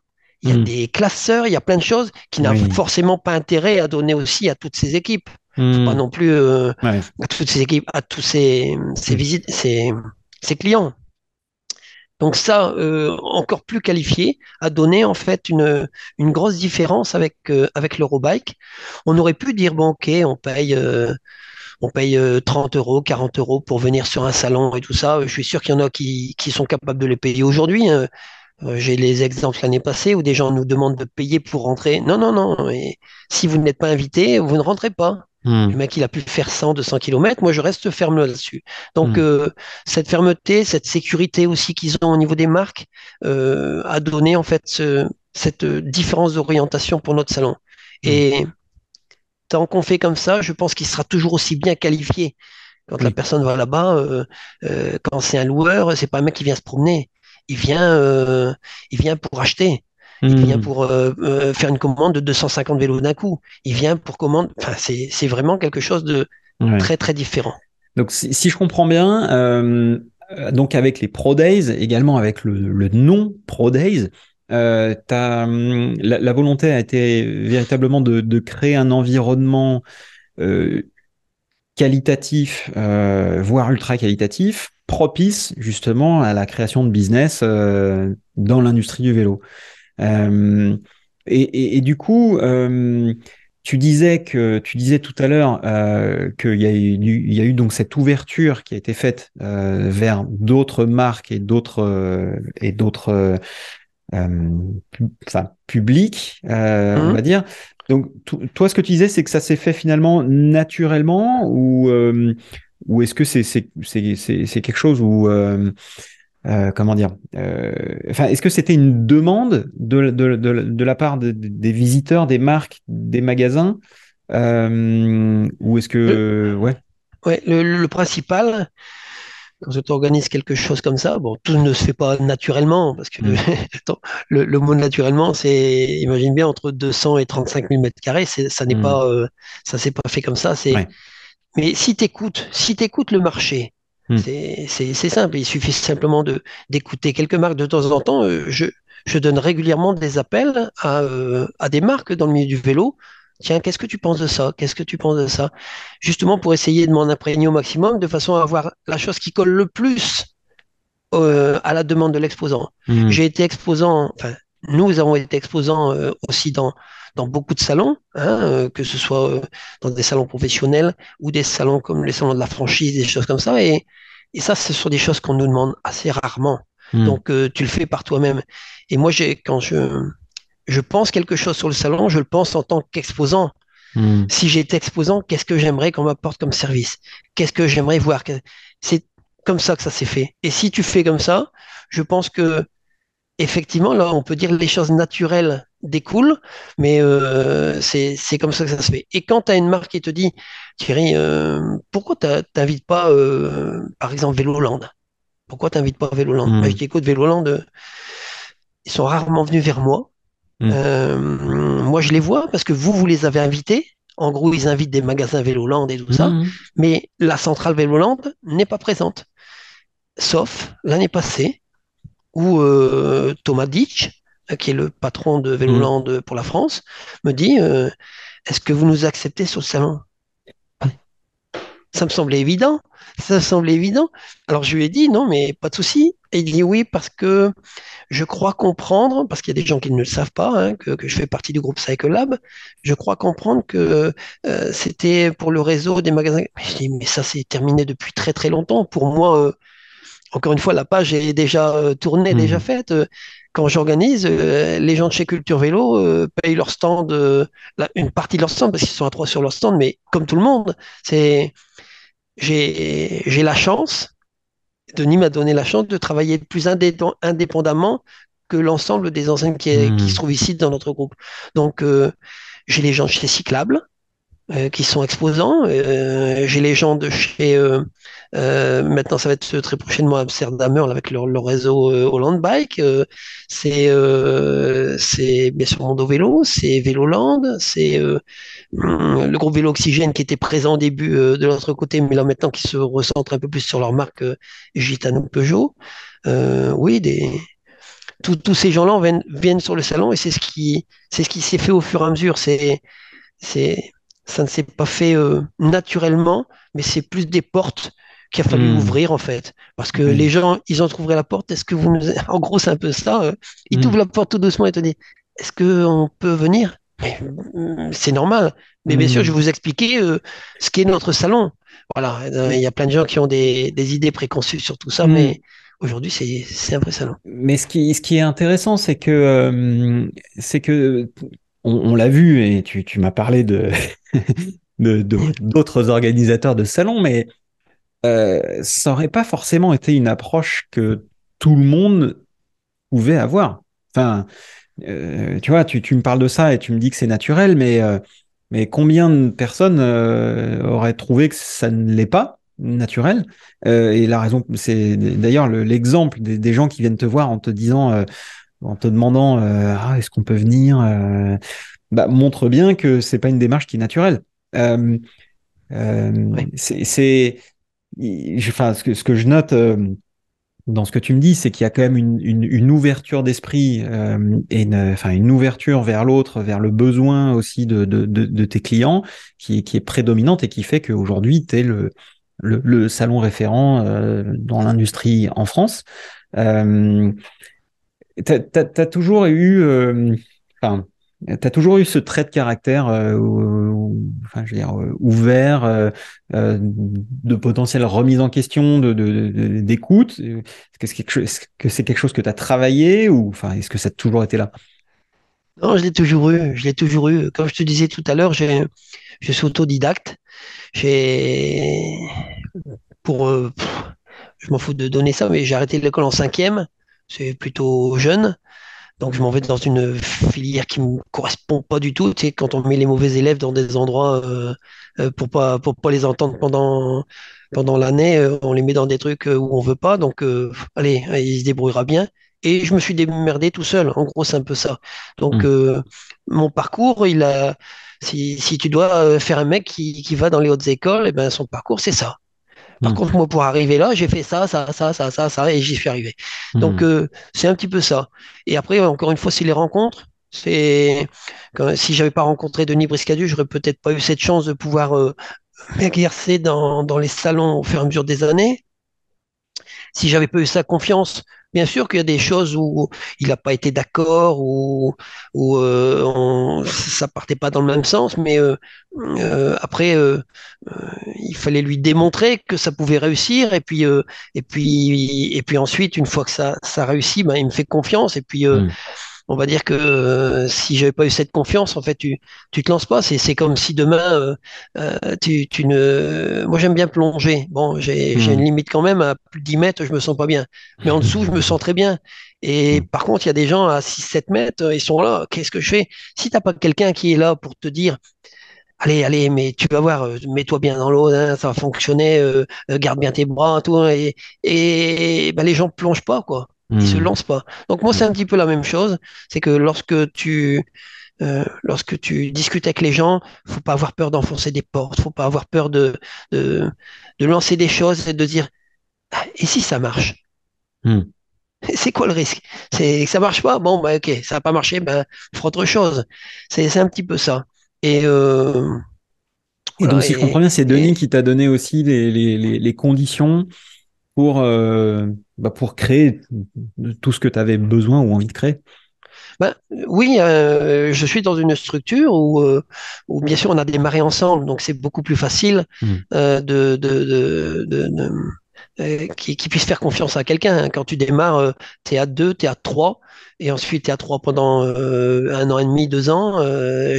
il y a Hmm. des classeurs, il y a plein de choses qui n'ont forcément pas intérêt à donner aussi à toutes ces équipes. Hmm. Pas non plus euh, Ouais. à toutes ces équipes, à tous ces, ces Hmm. visites, ces, ces clients. Donc ça, euh, encore plus qualifié, a donné en fait une, une grosse différence avec, euh, avec l'Eurobike. On aurait pu dire, bon ok, on paye, euh, on paye euh, 30 euros, 40 euros pour venir sur un salon et tout ça. Je suis sûr qu'il y en a qui, qui sont capables de les payer aujourd'hui. hein. J'ai les exemples l'année passée où des gens nous demandent de payer pour rentrer. Non, non, non. Et si vous n'êtes pas invité, vous ne rentrez pas. Hmm. Le mec, il a pu faire 100, 200 kilomètres. Moi, je reste ferme là-dessus. Donc, Mm. euh, cette fermeté, cette sécurité aussi qu'ils ont au niveau des marques, euh, a donné en fait ce- cette euh, différence d'orientation pour notre salon. Et tant qu'on fait comme ça, je pense qu'il sera toujours aussi bien qualifié. Quand la personne va là-bas, euh, quand c'est un loueur, c'est pas un mec qui vient se promener. Il vient, il vient pour acheter. Il vient Hmm. pour euh, euh, faire une commande de 250 vélos d'un coup. Il vient pour commande. Enfin, c'est vraiment quelque chose de Ouais. très très différent. Donc, si, si je comprends bien, euh, donc avec les Pro Days, également avec le, le nom Pro Days, euh, hum, la, la volonté a été véritablement de, de créer un environnement euh, qualitatif, euh, voire ultra qualitatif, propice justement à la création de business dans l'industrie du vélo. Euh, et, et- et du coup, euh, tu disais que tu disais tout à l'heure euh, qu'il y a eu, il y a eu donc cette ouverture qui a été faite euh, vers d'autres marques et d'autres euh, et d'autres enfin publics, on Mhm. va dire. Donc to- toi, ce que tu disais, c'est que ça s'est fait finalement naturellement ou ou est-ce que c'est c'est quelque chose où euh, comment dire euh, Enfin, est-ce que c'était une demande de, de, de, de la part de- de- des visiteurs, des marques, des magasins euh, Ou est-ce que ouais Ouais, le, le principal, quand tu organises quelque chose comme ça, bon, tout ne se fait pas naturellement, parce que Mm. le, le mot naturellement, c'est, imagine bien, entre 200 et 35 000 mètres carrés, ça n'est Mm. pas, euh, ça s'est pas fait comme ça. C'est, Ouais. mais si t'écoutes, si t'écoutes le marché, Mm. c'est, simple. Il suffit simplement d'écouter quelques marques de temps en temps. euh, Je, je donne régulièrement des appels à, euh, à des marques dans le milieu du vélo. Tiens, qu'est-ce que tu penses de ça? Qu'est-ce que tu penses de ça? Justement pour essayer de m'en imprégner au maximum, de façon à avoir la chose qui colle le plus euh, à la demande de l'exposant. Mm. J'ai été exposant, enfin, nous avons été exposants euh, aussi dans, dans beaucoup de salons, hein, euh, que ce soit euh, dans des salons professionnels ou des salons comme les salons de la franchise, des choses comme ça. Et, et ça, ce sont des choses qu'on nous demande assez rarement. Mm. Donc, euh, tu le fais par toi-même. Et moi, j'ai, quand je, je pense quelque chose sur le salon, je le pense en tant qu'exposant. Mm. Si j'étais exposant, qu'est-ce que j'aimerais qu'on m'apporte comme service? Qu'est-ce que j'aimerais voir? C'est comme ça que ça s'est fait. Et si tu fais comme ça, je pense que effectivement, là, on peut dire les choses naturelles découlent, mais euh, c'est comme ça que ça se fait. Et quand tu as une marque qui te dit, Thierry, euh, pourquoi tu n'invites pas, euh, par exemple, Véloland? Pourquoi tu n'invites pas Véloland? Mm. Bah, je dis, écoute, Véloland, euh, ils sont rarement venus vers moi. Mm. Euh, moi, je les vois parce que vous, vous les avez invités. En gros, ils invitent des magasins Véloland et tout ça, Mm. mais la centrale Véloland n'est pas présente. Sauf l'année passée, où euh, Thomas Ditch, euh, qui est le patron de Véloland pour la France, me dit euh, Est-ce que vous nous acceptez sur le salon? Ça me semblait évident. Ça me semblait évident. Alors je lui ai dit non, mais pas de souci. Et il dit oui parce que je crois comprendre, parce qu'il y a des gens qui ne le savent pas, hein, que, je fais partie du groupe Cycle Lab. Je crois comprendre que euh, c'était pour le réseau des magasins. Je dis mais ça c'est terminé depuis très très longtemps. Pour moi, euh, encore une fois, la page est déjà euh, tournée, déjà mmh. faite quand j'organise, les gens de chez Culture Vélo payent leur stand, une partie de leur stand, parce qu'ils sont à trois sur leur stand, mais comme tout le monde, c'est j'ai la chance, Denis m'a donné la chance de travailler plus indépendamment que l'ensemble des enseignes qui, qui, se hmm. trouvent ici dans notre groupe. Donc, euh, j'ai les gens de chez Cyclable, euh, qui sont exposants. Euh, j'ai les gens de chez euh, maintenant, ça va être très prochainement Amsterdam avec leur, réseau Holland Bike. C'est c'est bien sûr Mondo Vélo, c'est Véloland, c'est hum, le groupe Vélo Oxygène qui était présent au début de l'autre côté, mais là maintenant qui se recentre un peu plus sur leur marque Gitano Peugeot. oui, tous ces gens-là viennent, sur le salon et c'est ce qui s'est fait au fur et à mesure. Ça ne s'est pas fait naturellement, mais c'est plus des portes qu'il a fallu hmm. ouvrir en fait. Parce que les gens, ils ont trouvé la porte. Est-ce que vous nous... En gros, c'est un peu ça. Euh? Ils hmm. t'ouvrent la porte tout doucement et te disent Est-ce qu'on peut venir? Hmm, C'est normal. Mais bien sûr, je vais vous expliquer euh, ce qu'est notre salon. Voilà, il y a plein de gens qui ont des, idées préconçues sur tout ça, mais aujourd'hui, c'est un vrai salon. Mais ce qui, ce qui est intéressant, c'est que, euh, c'est que on, l'a vu, et tu, m'as parlé de d'autres organisateurs de salons, mais euh, ça n'aurait pas forcément été une approche que tout le monde pouvait avoir. Enfin, euh, tu vois, tu, tu, me parles de ça et tu me dis que c'est naturel, mais, euh, mais combien de personnes auraient trouvé que ça ne l'est pas naturel? Et la raison, c'est d'ailleurs l'exemple des, gens qui viennent te voir en te disant, en te demandant, ah, est-ce qu'on peut venir bah, montre bien que c'est pas une démarche qui est naturelle. C'est enfin, ce que, ce que je note euh, dans ce que tu me dis, c'est qu'il y a quand même une, une, ouverture d'esprit euh, et une, enfin, une ouverture vers l'autre, vers le besoin aussi de, de, de, tes clients qui, qui, est prédominante et qui fait qu'aujourd'hui, tu es le, le, le, salon référent euh, dans l'industrie en France. Euh, tu as, as toujours eu ce trait de caractère euh, euh, ouvert, euh, de potentielle remise en question, d'écoute Est-ce que c'est quelque, chose que tu as travaillé ou enfin, est-ce que ça a toujours été là? Non, je l'ai toujours eu. Je l'ai toujours eu. Comme je te disais tout à l'heure, je suis autodidacte. Pour je m'en fous de donner ça, mais j'ai arrêté l'école en cinquième. C'est plutôt jeune. Donc je m'en vais dans une filière qui me correspond pas du tout. Tu sais, quand on met les mauvais élèves dans des endroits euh, euh, pour pas pour pas les entendre pendant pendant l'année, euh, on les met dans des trucs où on veut pas. Donc allez, il se débrouillera bien. Et je me suis démerdé tout seul. En gros, c'est un peu ça. Donc mmh. mon parcours, il a si, si tu dois faire un mec qui, qui va dans les hautes écoles, et eh ben son parcours c'est ça. Par hmm. contre, moi, pour arriver là, j'ai fait ça, ça, ça, ça, ça, ça, et j'y suis arrivé. Donc, hmm. euh, c'est un petit peu ça. Et après, encore une fois, c'est les rencontres. C'est si j'avais pas rencontré Denis Briscadu, j'aurais peut-être pas eu cette chance de pouvoir euh, m'exercer dans, dans les salons au fur et à mesure des années. Si j'avais pas eu sa confiance, Bien sûr qu'il y a des choses où il n'a pas été d'accord, ou où euh, ça partait pas dans le même sens, mais euh, euh, après, il fallait lui démontrer que ça pouvait réussir, et puis, et puis, et puis ensuite, une fois que ça, ça réussit, ben, il me fait confiance, et puis. Mmh on va dire que euh, si j'avais pas eu cette confiance, en fait, tu tu te lances pas. C'est c'est comme si demain euh, euh, tu tu ne. Moi, j'aime bien plonger. Bon, j'ai j'ai une hmm. limite quand même à plus de 10 mètres, je me sens pas bien. Mais en dessous, je me sens très bien. Et hmm. par contre, il y a des gens à 6-7 mètres, ils sont là. Qu'est-ce que je fais? Si t'as pas quelqu'un qui est là pour te dire. Allez, allez, mais tu vas voir, mets-toi bien dans l'eau, hein, ça va fonctionner, garde bien tes bras, tout, et, et ben, les gens plongent pas, quoi. Ils se hmm. lancent pas. Donc moi, c'est un petit peu la même chose. C'est que lorsque tu euh, lorsque tu discutes avec les gens, faut pas avoir peur d'enfoncer des portes, faut pas avoir peur de, de, de lancer des choses et de dire ah, et si ça marche? Hmm. C'est quoi le risque? C'est que ça marche pas? Bon, bah ok, ça va pas marché, ben fera autre chose. C'est un petit peu ça. Et euh, Et donc, si je comprends bien, c'est Denis qui t'a donné aussi les, les, les, conditions pour, euh, bah pour créer tout ce que tu avais besoin ou envie de créer. Ben, oui, euh, je suis dans une structure où, euh, où, bien sûr, on a démarré ensemble, donc c'est beaucoup plus facile euh, de, de, de, de qui, qui, puisse faire confiance à quelqu'un. Quand tu démarres, tu es à deux, tu es à trois, et ensuite tu es à trois pendant un an et demi, deux ans.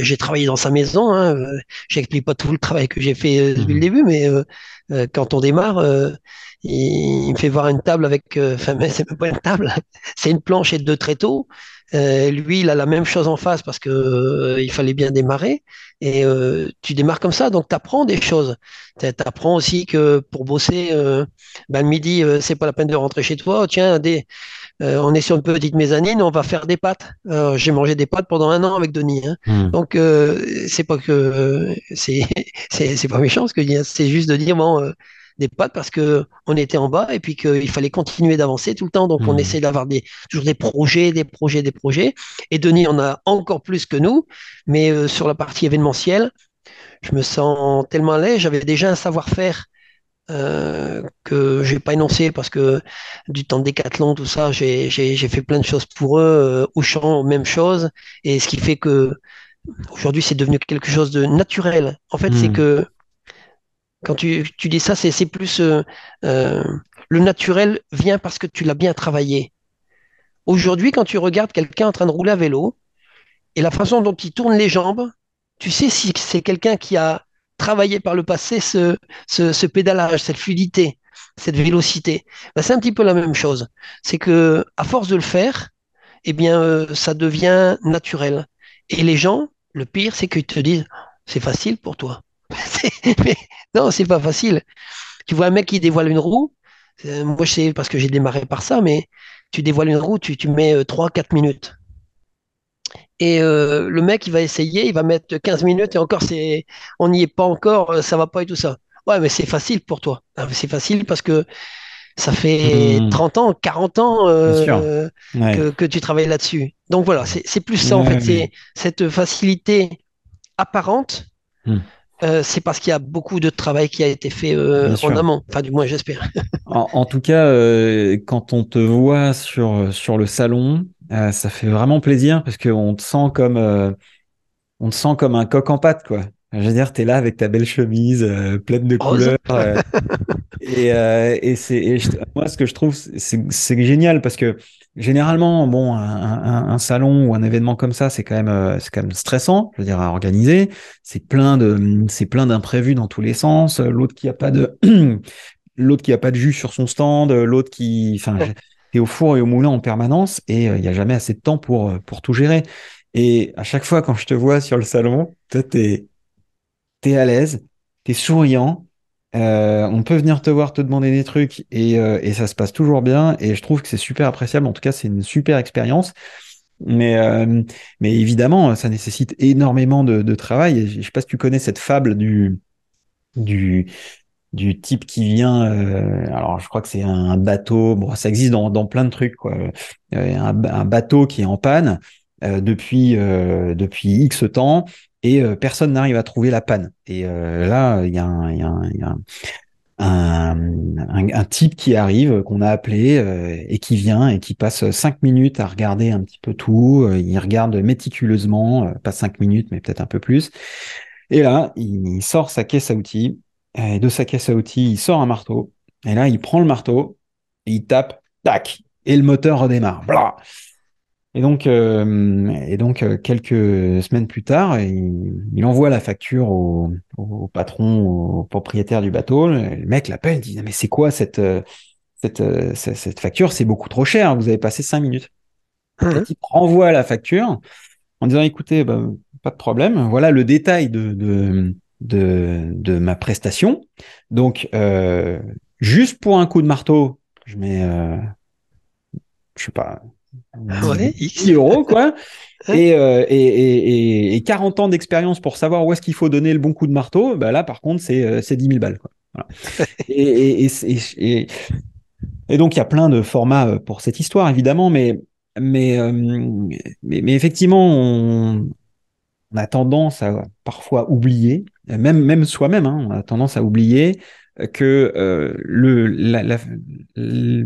j'ai travaillé dans sa maison, hein, j'explique pas tout le travail que j'ai fait depuis le mmh. début, mais quand on démarre, il, me fait voir une table avec, enfin, c'est même pas une table, c'est une planche et deux tréteaux. Euh, lui, il a la même chose en face parce que euh, il fallait bien démarrer. Et euh, tu démarres comme ça, donc tu apprends des choses. Tu apprends aussi que pour bosser, ben, le midi, c'est pas la peine de rentrer chez toi. Oh, tiens, des, on est sur une petite mezzanine, on va faire des pâtes. J'ai mangé des pâtes pendant un an avec Denis. Hein. Hmm. Donc c'est pas que c'est c'est pas méchant ce que je dis. Hein. C'est juste de dire bon des pattes parce que on était en bas et puis qu'il fallait continuer d'avancer tout le temps. Donc on mmh. essaie d'avoir des, toujours des projets, des projets, des projets. Et Denis en a encore plus que nous, mais euh, sur la partie événementielle, je me sens tellement à l'aise. J'avais déjà un savoir-faire euh, que j'ai pas énoncé parce que du temps de décathlon, tout ça, j'ai fait plein de choses pour eux, euh, au champ, même chose. Et ce qui fait que aujourd'hui, c'est devenu quelque chose de naturel. En fait, c'est mmh. que quand tu, dis ça, c'est plus euh, euh, le naturel vient parce que tu l'as bien travaillé. Aujourd'hui, quand tu regardes quelqu'un en train de rouler à vélo et la façon dont il tourne les jambes, tu sais si c'est quelqu'un qui a travaillé par le passé ce, pédalage, cette fluidité, cette vélocité. Ben, c'est un petit peu la même chose. C'est que à force de le faire, eh bien, euh, ça devient naturel. Et les gens, le pire, c'est qu'ils te disent, c'est facile pour toi. mais non, c'est pas facile. Tu vois un mec qui dévoile une roue, moi je sais parce que j'ai démarré par ça, mais tu dévoiles une roue, tu, tu mets 3-4 euh, minutes. Et euh, le mec, il va essayer, il va mettre 15 minutes et encore, c'est, on n'y est pas encore, euh, ça va pas et tout ça. Ouais, mais c'est facile pour toi. Ah, c'est facile parce que ça fait 30 mmh. ans, 40 ans que, tu travailles là-dessus. Donc voilà, c'est plus ça en fait, c'est cette facilité apparente. Mmh. Euh, c'est parce qu'il y a beaucoup de travail qui a été fait euh, en amont. Enfin, du moins, j'espère. en, tout cas, euh, quand on te voit sur, sur le salon, ça fait vraiment plaisir parce qu'on te sent comme, on te sent comme un coq en pâte, quoi. Je veux dire, tu es là avec ta belle chemise pleine de couleurs. et, et c'est moi, ce que je trouve, c'est génial parce que Généralement, bon, un, salon ou un événement comme ça, c'est quand même, euh, c'est quand même stressant, je veux dire, à organiser. C'est plein de, c'est plein d'imprévus dans tous les sens. L'autre qui a pas de, l'autre qui a pas de jus sur son stand, l'autre qui, enfin, est au four et au moulin en permanence et euh, il n'y a jamais assez de temps pour euh, pour tout gérer. Et à chaque fois, quand je te vois sur le salon, toi, t'es, t'es à l'aise, t'es souriant, euh, on peut venir te voir, te demander des trucs et, euh, et, ça se passe toujours bien. Et je trouve que c'est super appréciable. En tout cas, c'est une super expérience. Mais, euh, évidemment, ça nécessite énormément de, travail. je sais pas si tu connais cette fable du, type qui vient. alors, je crois que c'est un bateau. Bon, ça existe dans, plein de trucs. Un, bateau qui est en panne depuis X temps et euh, personne n'arrive à trouver la panne. Et euh, là, il y a un, type qui arrive, qu'on a appelé euh, et qui vient et qui passe cinq minutes à regarder un petit peu tout. il regarde méticuleusement, pas cinq minutes, mais peut-être un peu plus. Et là, il sort sa caisse à outils. Et de sa caisse à outils, il sort un marteau. Et là, il prend le marteau, il tape, tac, et le moteur redémarre. Et donc, euh, et donc euh, quelques semaines plus tard, il, envoie la facture au, au, patron, au propriétaire du bateau. Le mec l'appelle, dit mais c'est quoi cette euh, cette, cette, facture? C'est beaucoup trop cher. Vous avez passé cinq minutes. Mmh. Il renvoie la facture en disant écoutez, bah, pas de problème. Voilà le détail de de, de, de ma prestation. Donc juste pour un coup de marteau, je mets je sais pas Ouais, 10 euros, quoi. Et, euh, et, et, et, 40 ans d'expérience pour savoir où est-ce qu'il faut donner le bon coup de marteau, bah là, par contre, c'est euh, 10 000 balles. Quoi. Voilà. et, et, et, donc, il y a plein de formats euh, pour cette histoire, évidemment, mais, mais, euh, mais, mais, effectivement, on, on a tendance à parfois oublier, même, même soi-même, hein, on a tendance à oublier que euh, le, la, la, la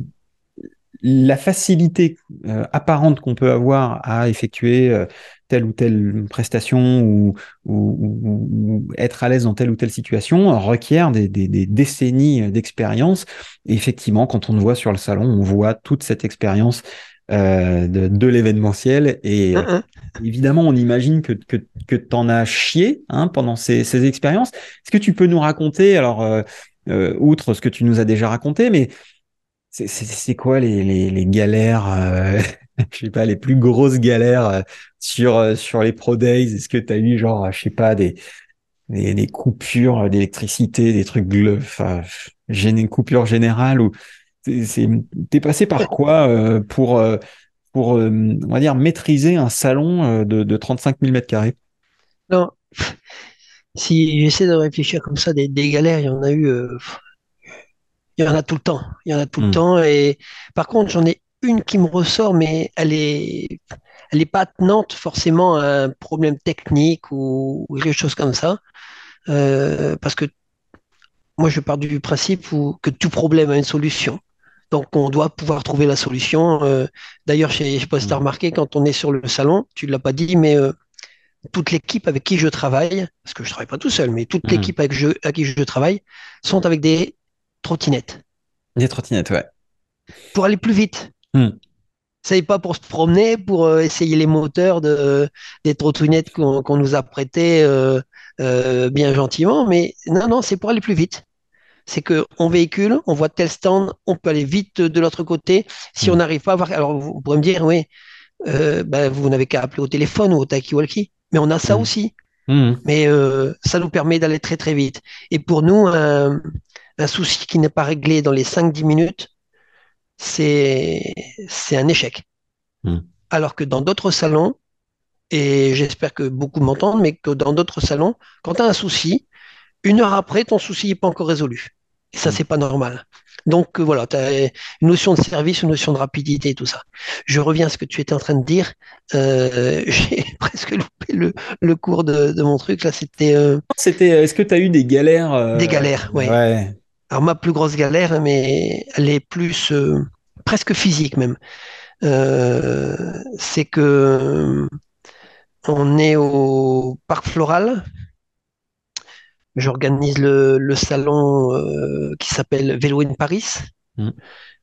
facilité euh, apparente qu'on peut avoir à effectuer euh, telle ou telle prestation ou, ou, ou, être à l'aise dans telle ou telle situation requiert des, des, des décennies d'expérience. Et effectivement, quand on le voit sur le salon, on voit toute cette expérience euh, de, de l'événementiel. Et uh -uh. évidemment, on imagine que, que, que tu en as chié hein, pendant ces, ces expériences. Est-ce que tu peux nous raconter, alors, outre ce que tu nous as déjà raconté, mais c'est quoi les, galères, euh, je sais pas, les plus grosses galères euh, sur, euh, sur les Pro Days? Est-ce que tu as eu, genre, je sais pas, des, des, coupures d'électricité, des trucs, enfin, une coupure générale ou T'es passé par quoi euh, pour, pour on va dire, maîtriser un salon de, de 35 000 mètres carrés? Non, si j'essaie de réfléchir comme ça, des galères, il y en a eu, il y en a tout le temps. Il y en a tout mmh. le temps. Et par contre, j'en ai une qui me ressort, mais elle est, elle est pas attenante forcément à un problème technique ou, ou quelque chose comme ça. Euh, parce que moi, je pars du principe où, que tout problème a une solution. Donc, on doit pouvoir trouver la solution. Euh, D'ailleurs, je ne sais pas si tu as remarqué, quand on est sur le salon, tu ne l'as pas dit, mais euh, toute l'équipe avec qui je travaille, parce que je ne travaille pas tout seul, mais toute mmh. l'équipe avec, je, avec qui je travaille sont avec des trottinettes. Des trottinettes, ouais. Pour aller plus vite. Hmm. Ça n'est pas pour se promener, pour euh, essayer les moteurs de, des trottinettes qu'on qu nous a prêtées euh, euh, bien gentiment, mais non, non, c'est pour aller plus vite. C'est qu'on véhicule, on voit tel stand, on peut aller vite de l'autre côté. Si hmm. on n'arrive pas à voir, alors vous pourrez me dire, oui, euh, ben, vous n'avez qu'à appeler au téléphone ou au talkie-walkie, mais on a ça hmm. aussi. Mais ça nous permet d'aller très très vite. Et pour nous, un, un souci qui n'est pas réglé dans les 5-10 minutes, c'est un échec. Mm. Alors que dans d'autres salons, et j'espère que beaucoup m'entendent, mais que dans d'autres salons, quand tu as un souci, une heure après, ton souci n'est pas encore résolu. Et ça, mm. c'est pas normal. Donc voilà, tu as une notion de service, une notion de rapidité, tout ça. Je reviens à ce que tu étais en train de dire. Euh, J'ai presque loupé le, le cours de, de, mon truc. Là, c'était. Euh... C'était. Est-ce que tu as eu des galères euh... Des galères, ouais. ouais. Alors ma plus grosse galère, mais elle est plus euh, presque physique même. Euh, c'est que on est au parc floral. J'organise le, le, salon euh, qui s'appelle Vélo in Paris. Mmh.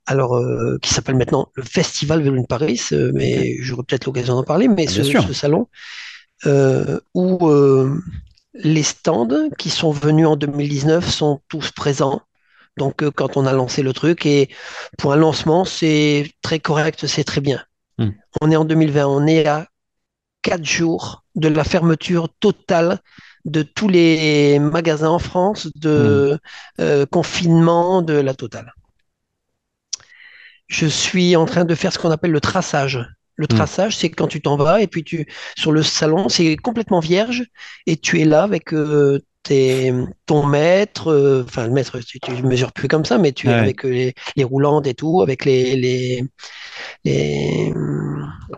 Alors, euh, qui s'appelle maintenant le Festival Vélo in Paris, euh, mais j'aurai peut-être l'occasion d'en parler. Mais ce, ce, salon où les stands qui sont venus en 2019 sont tous présents. Donc, euh, quand on a lancé le truc, et pour un lancement, c'est très correct, c'est très bien. Mm. On est en 2020, on est à quatre jours de la fermeture totale de tous les magasins en France, de mm. euh, confinement, de la totale. Je suis en train de faire ce qu'on appelle le traçage. Le traçage, mmh. c'est quand tu t'en vas et puis tu sur le salon, c'est complètement vierge et tu es là avec euh, tes, ton maître, euh, enfin le maître, tu, tu mesures plus comme ça, mais tu ouais. es avec les, les, roulantes et tout, avec les, les, les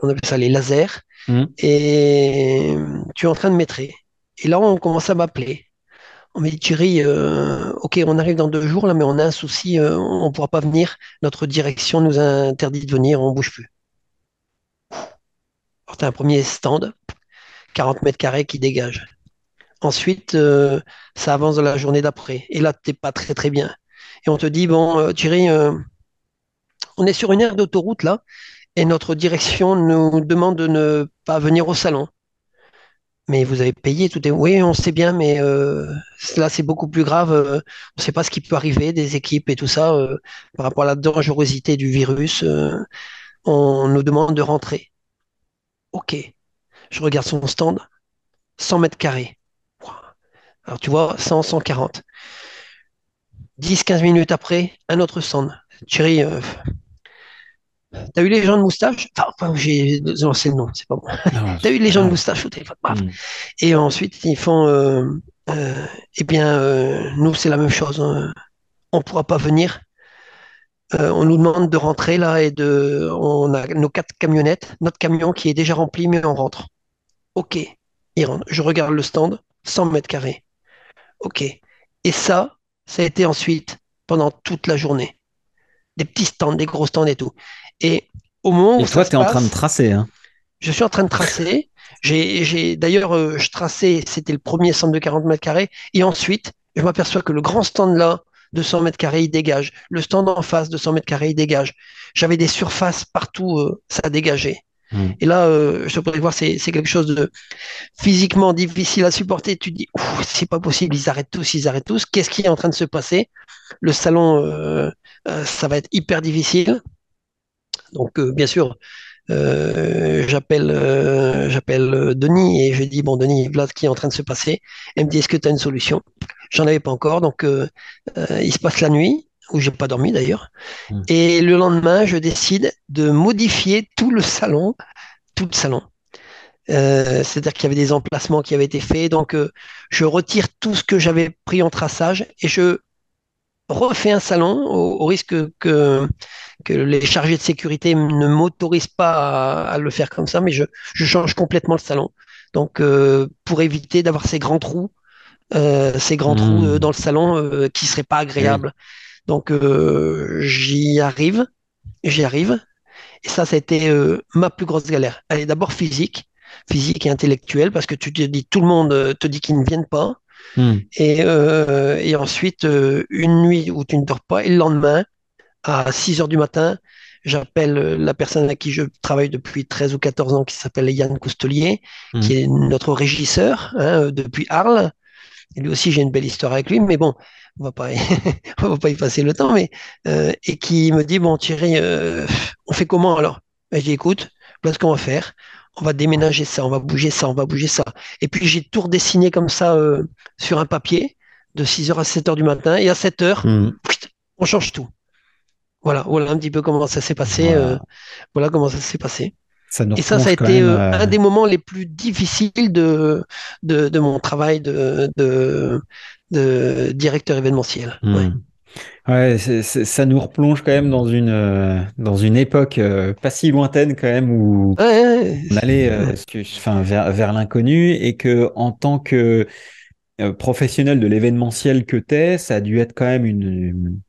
on appelle ça les lasers, mmh. et tu es en train de maîtrer. Et là, on commence à m'appeler. On m'a dit Thierry, euh, ok, on arrive dans deux jours là, mais on a un souci, euh, on ne pourra pas venir. Notre direction nous a interdit de venir, on bouge plus. Alors, tu as un premier stand, 40 mètres carrés qui dégage. Ensuite, euh, ça avance dans la journée d'après. Et là, tu n'es pas très très bien. Et on te dit, bon, euh, Thierry, euh, on est sur une aire d'autoroute là, et notre direction nous demande de ne pas venir au salon. Mais vous avez payé, tout est. Oui, on sait bien, mais là, c'est beaucoup plus grave. on ne sait pas ce qui peut arriver, des équipes et tout ça, par rapport à la dangerosité du virus. on nous demande de rentrer. Ok. Je regarde son stand, 100 mètres carrés. Alors tu vois, 100, 140. 10, 15 minutes après, un autre stand. Thierry, euh, t'as eu les gens de moustache? Enfin, j'ai lancé le nom, c'est pas bon. t'as eu les gens de moustache au téléphone mm. Et ensuite, ils font, euh, euh, eh bien, nous, c'est la même chose. Hein. On ne pourra pas venir on nous demande de rentrer là et de, on a nos quatre camionnettes, notre camion qui est déjà rempli, mais on rentre. Ok. il rentre. Je regarde le stand, 100 mètres carrés. OK. Et ça, ça a été ensuite pendant toute la journée. Des petits stands, des gros stands et tout. Et au moment Et où toi, tu es en train de tracer. Hein. je suis en train de tracer. J'ai, j'ai, d'ailleurs, euh, je traçais, c'était le premier stand de 40 mètres carrés. Et ensuite, je m'aperçois que le grand stand là, de 100 mètres carrés, il dégage. Le stand en face de 100 mètres carrés, il dégage. J'avais des surfaces partout, euh, ça dégageait. Et là, euh, je pourrais voir, c'est, quelque chose de physiquement difficile à supporter. Tu te dis, c'est pas possible, ils arrêtent tous, ils arrêtent tous. Qu'est-ce qui est en train de se passer? Le salon, euh, euh, ça va être hyper difficile. Donc, euh, bien sûr, j'appelle j'appelle Denis et je dis, bon, Denis, voilà ce qui est en train de se passer. Elle me dit, est-ce que tu as une solution? J'en avais pas encore, donc il se passe la nuit, où j'ai pas dormi d'ailleurs. Hmm. Et le lendemain, je décide de modifier tout le salon, tout le salon. Euh, c'est-à-dire qu'il y avait des emplacements qui avaient été faits, donc euh, je retire tout ce que j'avais pris en traçage et je refais un salon au, au risque que, que les chargés de sécurité ne m'autorisent pas à, à le faire comme ça, mais je, je change complètement le salon. Donc, euh, pour éviter d'avoir ces grands trous, ces grands trous Hmm. dans le salon qui seraient pas oui. Donc, euh, j'y arrive, j'y arrive. Et ça, ça a été euh, ma plus grosse galère. Elle est d'abord physique, physique et intellectuelle, parce que tu te dis, tout le monde euh, te dit qu'ils ne viennent pas. Hmm. Et, euh, et ensuite, une nuit où tu ne dors pas, et le lendemain, à 6 heures du matin, j'appelle la personne avec qui je travaille depuis 13 ou 14 ans, qui s'appelle Yann Coustelier, Hmm. qui est notre régisseur hein, depuis Arles. Et lui aussi, j'ai une belle histoire avec lui, mais bon, on va pas, y- on va pas y passer le temps, mais euh, et qui me dit, bon Thierry, euh, on fait comment alors? Ben, je dis, écoute, voilà ce qu'on va faire. On va déménager ça, on va bouger ça, on va bouger ça. Et puis j'ai tout redessiné comme ça euh, sur un papier de 6 heures à 7 heures du matin. Et à 7 heures, Hmm. on change tout. Voilà, voilà un petit peu comment ça s'est passé. euh, Voilà. voilà comment ça s'est passé. Ça Et ça, ça a été même. euh, euh, un des moments les plus difficiles de, de, de mon travail de, de, de directeur événementiel. hmm. Ouais. Ça nous replonge quand même dans une, euh, dans une époque euh, pas si lointaine quand même où Ouais, ouais, on allait euh, enfin, vers, vers l'inconnu et que en tant que professionnel de l'événementiel que t'es, ça a dû être quand même une, une-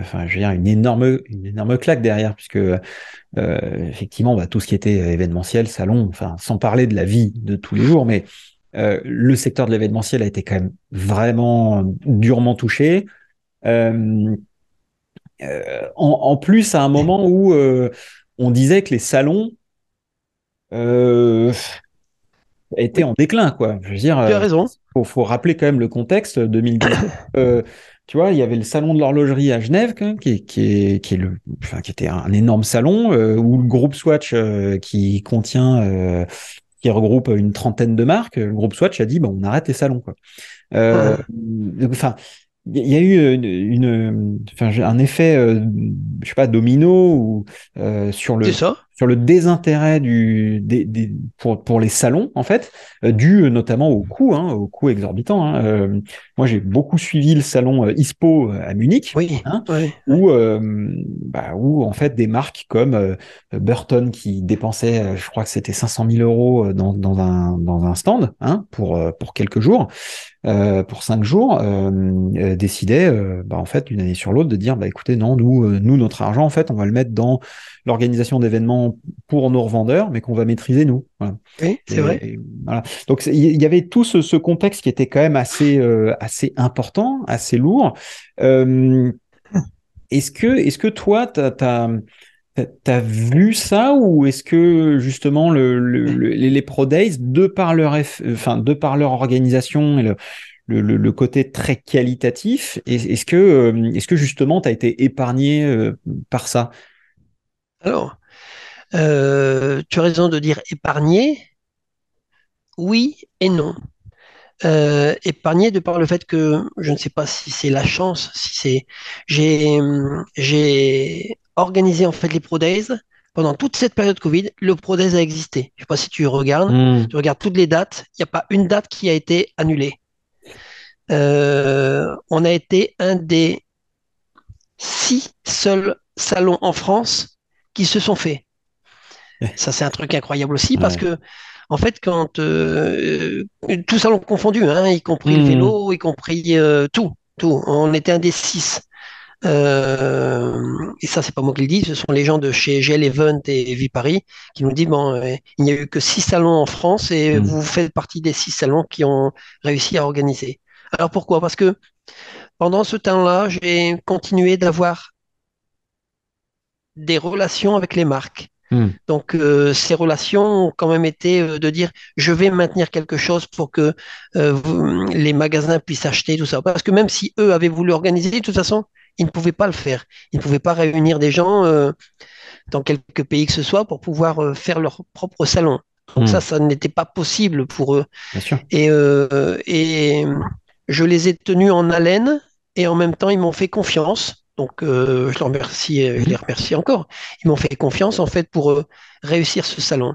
enfin, je veux dire, une énorme, une énorme claque derrière, puisque effectivement, bah, tout ce qui était événementiel, salon, enfin, sans parler de la vie de tous les jours, mais euh, le secteur de l'événementiel a été quand même vraiment durement touché. Euh, euh, en, en plus, à un moment où on disait que les salons étaient en déclin, quoi. Je veux dire, tu as raison. faut, faut rappeler quand même le contexte 2010. Euh, tu vois, il y avait le salon de l'horlogerie à Genève, qui, qui, est, qui, est le, enfin, qui était un énorme salon, où le groupe Swatch, qui contient, qui regroupe une trentaine de marques, le groupe Swatch a dit, bon, on arrête les salons, quoi. Euh, Ouais. enfin, il y, a eu une, une- un effet, euh, je sais pas, domino ou euh, sur C'est le ça. Sur le désintérêt du des, des- pour pour les salons en fait, euh, dû euh, notamment au coût, hein, au coût exorbitant. hein. Euh, moi, j'ai beaucoup suivi le salon euh, ISPO à Munich. Oui, Hein, ouais. où, euh, bah, où en fait des marques comme euh, Burton qui dépensait, je crois que c'était 500 000 euros dans, dans un dans un stand hein, pour pour quelques jours, euh, pour cinq jours, euh, euh, décidait euh, bah, en fait d'une année sur l'autre de dire bah écoutez non nous euh, nous notre argent en fait on va le mettre dans l'organisation d'événements pour nos revendeurs mais qu'on va maîtriser nous. Voilà. Oui, c'est vrai. et voilà. Donc il y avait tout ce, ce contexte qui était quand même assez euh, assez important, assez lourd. Euh, est-ce que, est-ce que toi, t'as, t'as, t'as- vu ça ou est-ce que justement le, le- le- les, les Pro Days, de par leur, organisation et le, côté très qualitatif, est- est-ce que, euh, que justement tu été épargné euh, par ça? Alors, euh, tu as raison de dire épargner, oui et non. Épargné de par le fait que je ne sais pas si c'est la chance, si c'est j'ai organisé en fait les Pro Days pendant toute cette période Covid. Le Pro Days a existé. Je sais pas si tu regardes, Hmm. tu regardes toutes les dates. Il n'y a pas une date qui a été annulée. Euh, on a été un des six seuls salons en France qui se sont faits. Ça, c'est un truc incroyable aussi parce Ouais. que En fait, quand euh, euh, tout salon confondu, hein, y compris le Hmm, vélo, y compris euh, tout, tout. On était un des six. Euh, et ça, c'est pas moi qui le dis, ce sont les gens de chez GL Event et Viparis qui nous disent bon, euh, il n'y a eu que six salons en France et hmm, vous faites partie des six salons qui ont réussi à organiser. Alors pourquoi? Parce que pendant ce temps-là, j'ai continué d'avoir des relations avec les marques. hmm, Donc, euh, ces relations ont quand même été euh, de dire, je vais maintenir quelque chose pour que euh, vous- les magasins puissent acheter tout ça. Parce que même si eux avaient voulu organiser, de toute façon, ils ne pouvaient pas le faire. Ils ne pouvaient pas réunir des gens euh, dans quelques pays que ce soit pour pouvoir euh, faire leur propre salon. Donc ça, hmm, ça n'était pas possible pour eux. bien sûr. Et, euh, et je les ai tenus en haleine et en même temps, ils m'ont fait confiance. Donc, euh, je leur remercie, je les remercie encore. Ils m'ont fait confiance en fait pour euh, réussir ce salon.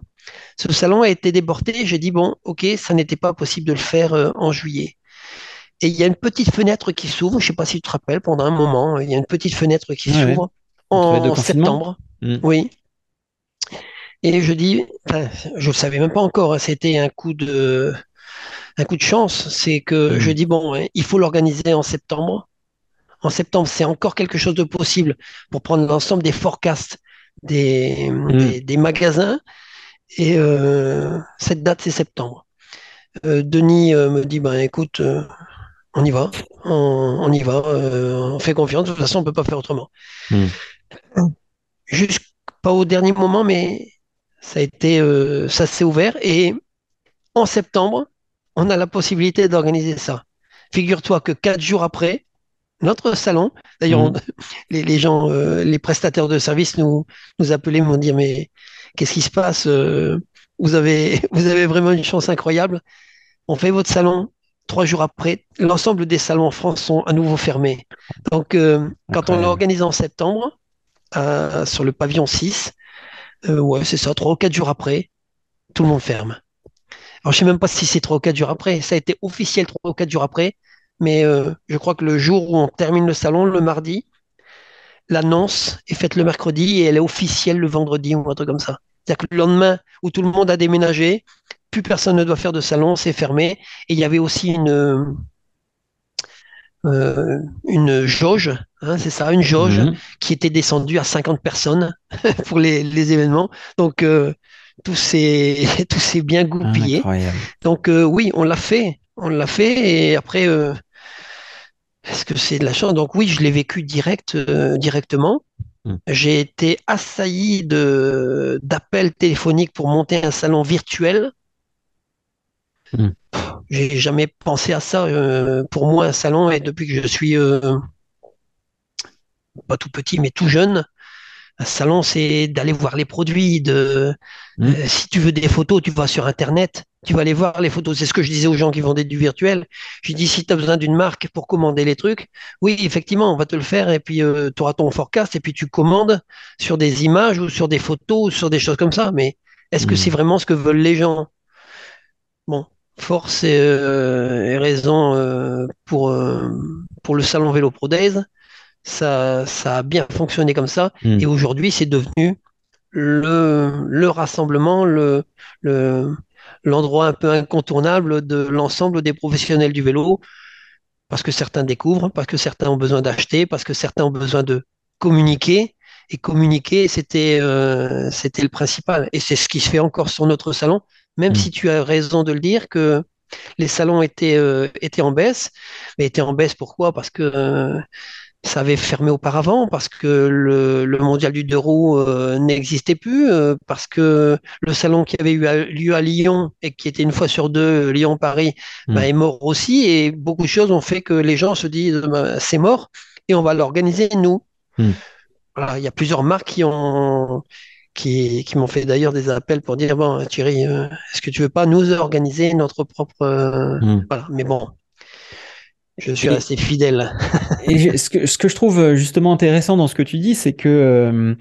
Ce salon a été débordé. J'ai dit bon, ok, ça n'était pas possible de le faire euh, en juillet. Et il y a une petite fenêtre qui s'ouvre. Je sais pas si tu te rappelles, pendant un moment, il y a une petite fenêtre qui s'ouvre en septembre. Hmm, Oui. Et je dis, je le savais même pas encore. hein, C'était un coup de, un coup de chance. C'est que je hmm, dis bon, hein, il faut l'organiser en septembre. En septembre, c'est encore quelque chose de possible pour prendre l'ensemble des forecasts des, hmm. des, des magasins. Et euh, cette date, c'est septembre. Euh, Denis euh, me dit, ben écoute, on y va, on, on y va, euh, on fait confiance. De toute façon, on peut pas faire autrement. Juste pas au dernier moment, mais ça a été, euh, ça s'est ouvert. Et en septembre, on a la possibilité d'organiser ça. Figure-toi que quatre jours après, notre salon, d'ailleurs, Hmm. les, les gens, euh, les prestataires de services nous, nous appelaient, m'ont dit, mais qu'est-ce qui se passe? vous avez, vous avez vraiment une chance incroyable. On fait votre salon. Trois jours après, l'ensemble des salons en France sont à nouveau fermés. Donc, euh, quand on l'a organisé en septembre, euh, sur le pavillon 6, euh, ouais, c'est ça, trois ou quatre jours après, tout le monde ferme. Alors, je sais même pas si c'est trois ou quatre jours après. Ça a été officiel trois ou quatre jours après. Mais euh, je crois que le jour où on termine le salon, le mardi, l'annonce est faite le mercredi et elle est officielle le vendredi ou un truc comme ça. C'est-à-dire que le lendemain où tout le monde a déménagé, plus personne ne doit faire de salon, c'est fermé. Et il y avait aussi une, euh, une jauge, hein, c'est ça, une jauge Hmm. qui était descendue à 50 personnes pour les, les événements. Donc, euh, tout s'est bien goupillé. Incroyable. Donc, euh, oui, on l'a fait. On l'a fait. Et après, est-ce que c'est de la chance? Donc, oui, je l'ai vécu direct, directement. Hmm. J'ai été assailli de d'appels téléphoniques pour monter un salon virtuel. Hmm. J'ai jamais pensé à ça. euh, pour moi, un salon, et depuis que je suis euh, pas tout petit, mais tout jeune, un salon, c'est d'aller voir les produits. De, Hmm. euh, si tu veux des photos, tu vas sur Internet, tu vas aller voir les photos. C'est ce que je disais aux gens qui vendaient du virtuel. Je dis, si tu as besoin d'une marque pour commander les trucs, oui, effectivement, on va te le faire, et puis tu auras ton forecast, et puis tu commandes sur des images ou sur des photos, ou sur des choses comme ça. Mais est-ce que c'est Hmm. vraiment ce que veulent les gens? Force et, euh, et raison euh, pour, euh, pour le salon Vélo Pro Days. Ça, ça a bien fonctionné comme ça. Et Hmm. aujourd'hui, c'est devenu le, le rassemblement, le, le, l'endroit un peu incontournable de l'ensemble des professionnels du vélo, parce que certains découvrent, parce que certains ont besoin d'acheter, parce que certains ont besoin de communiquer. Et communiquer, c'était euh, c'était le principal. Et c'est ce qui se fait encore sur notre salon, même Hmm. si tu as raison de le dire que les salons étaient, euh, étaient en baisse. Mais étaient en baisse pourquoi? Parce que euh, ça avait fermé auparavant parce que le, le mondial du deux roues euh, n'existait plus, parce que le salon qui avait eu à- lieu à Lyon et qui était une fois sur deux Lyon-Paris bah, Hmm. est mort aussi et beaucoup de choses ont fait que les gens se disent bah, c'est mort et on va l'organiser nous. Voilà, il y a plusieurs marques qui ont qui, qui m'ont fait d'ailleurs des appels pour dire bon Thierry, euh, est-ce que tu veux pas nous organiser notre propre euh, Hmm. voilà, mais bon, je suis Et, resté fidèle. et je- ce que, ce que je trouve euh, justement intéressant dans ce que tu dis, c'est que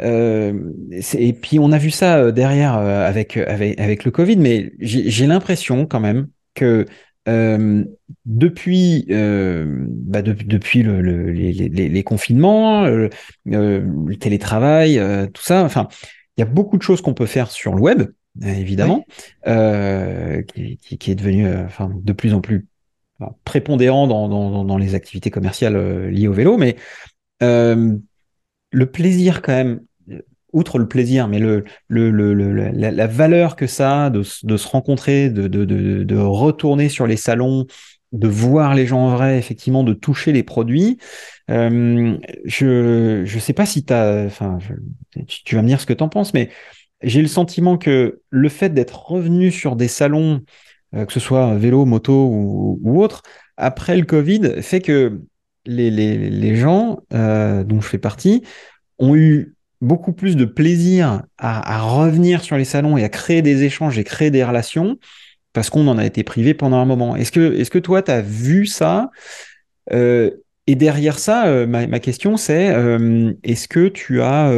euh, et puis on a vu ça derrière avec, avec, avec le Covid, mais j'ai l'impression quand même que euh, depuis, euh, bah, de- depuis le, le- les, les- les confinements, euh, le télétravail, euh, tout ça, enfin, il y a beaucoup de choses qu'on peut faire sur le web évidemment, qui, qui, est devenu enfin, de plus en plus prépondérant dans, dans, dans, les activités commerciales liées au vélo, mais le plaisir quand même outre le plaisir, mais le, la, valeur que ça a de, se rencontrer, de, de, retourner sur les salons, de voir les gens en vrai, effectivement, de toucher les produits. Euh, je je sais pas si as, enfin, tu vas me dire ce que tu en penses, mais j'ai le sentiment que le fait d'être revenu sur des salons, euh, que ce soit vélo, moto ou, ou, autre, après le Covid, fait que les, les, les gens euh, dont je fais partie ont eu beaucoup plus de plaisir à, à, revenir sur les salons et à créer des échanges et créer des relations parce qu'on en a été privé pendant un moment. Est-ce que, est-ce que toi, tu as vu ça euh, Et derrière ça, euh, ma, ma, question, c'est euh, est-ce que tu as...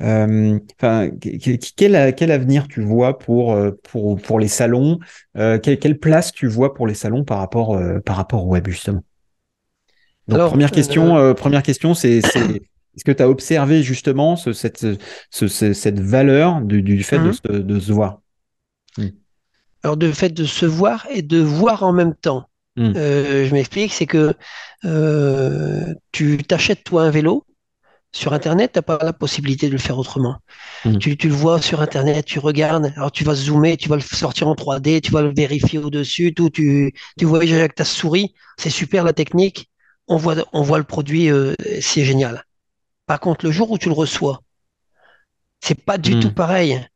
Enfin, quel, quel, avenir tu vois pour, pour, pour les salons quelle, quelle, place tu vois pour les salons par rapport, par rapport au web, justement? Donc, Alors, première question, première question, c'est est-ce que tu as observé justement ce, cette, ce, cette valeur du, du fait de, se, de, se, voir? Hmm. Alors, de fait de se voir et de voir en même temps. Hmm. Euh, je m'explique, c'est que euh, tu t'achètes toi un vélo. Sur Internet, tu n'as pas la possibilité de le faire autrement. Tu, tu, le vois sur Internet, tu regardes, alors tu vas zoomer, tu vas le sortir en 3D, tu vas le vérifier au-dessus, tout, tu, tu vois avec ta souris, c'est super la technique, on voit, on voit le produit, euh, c'est génial. Par contre, le jour où tu le reçois, c'est pas du tout hmm. pareil.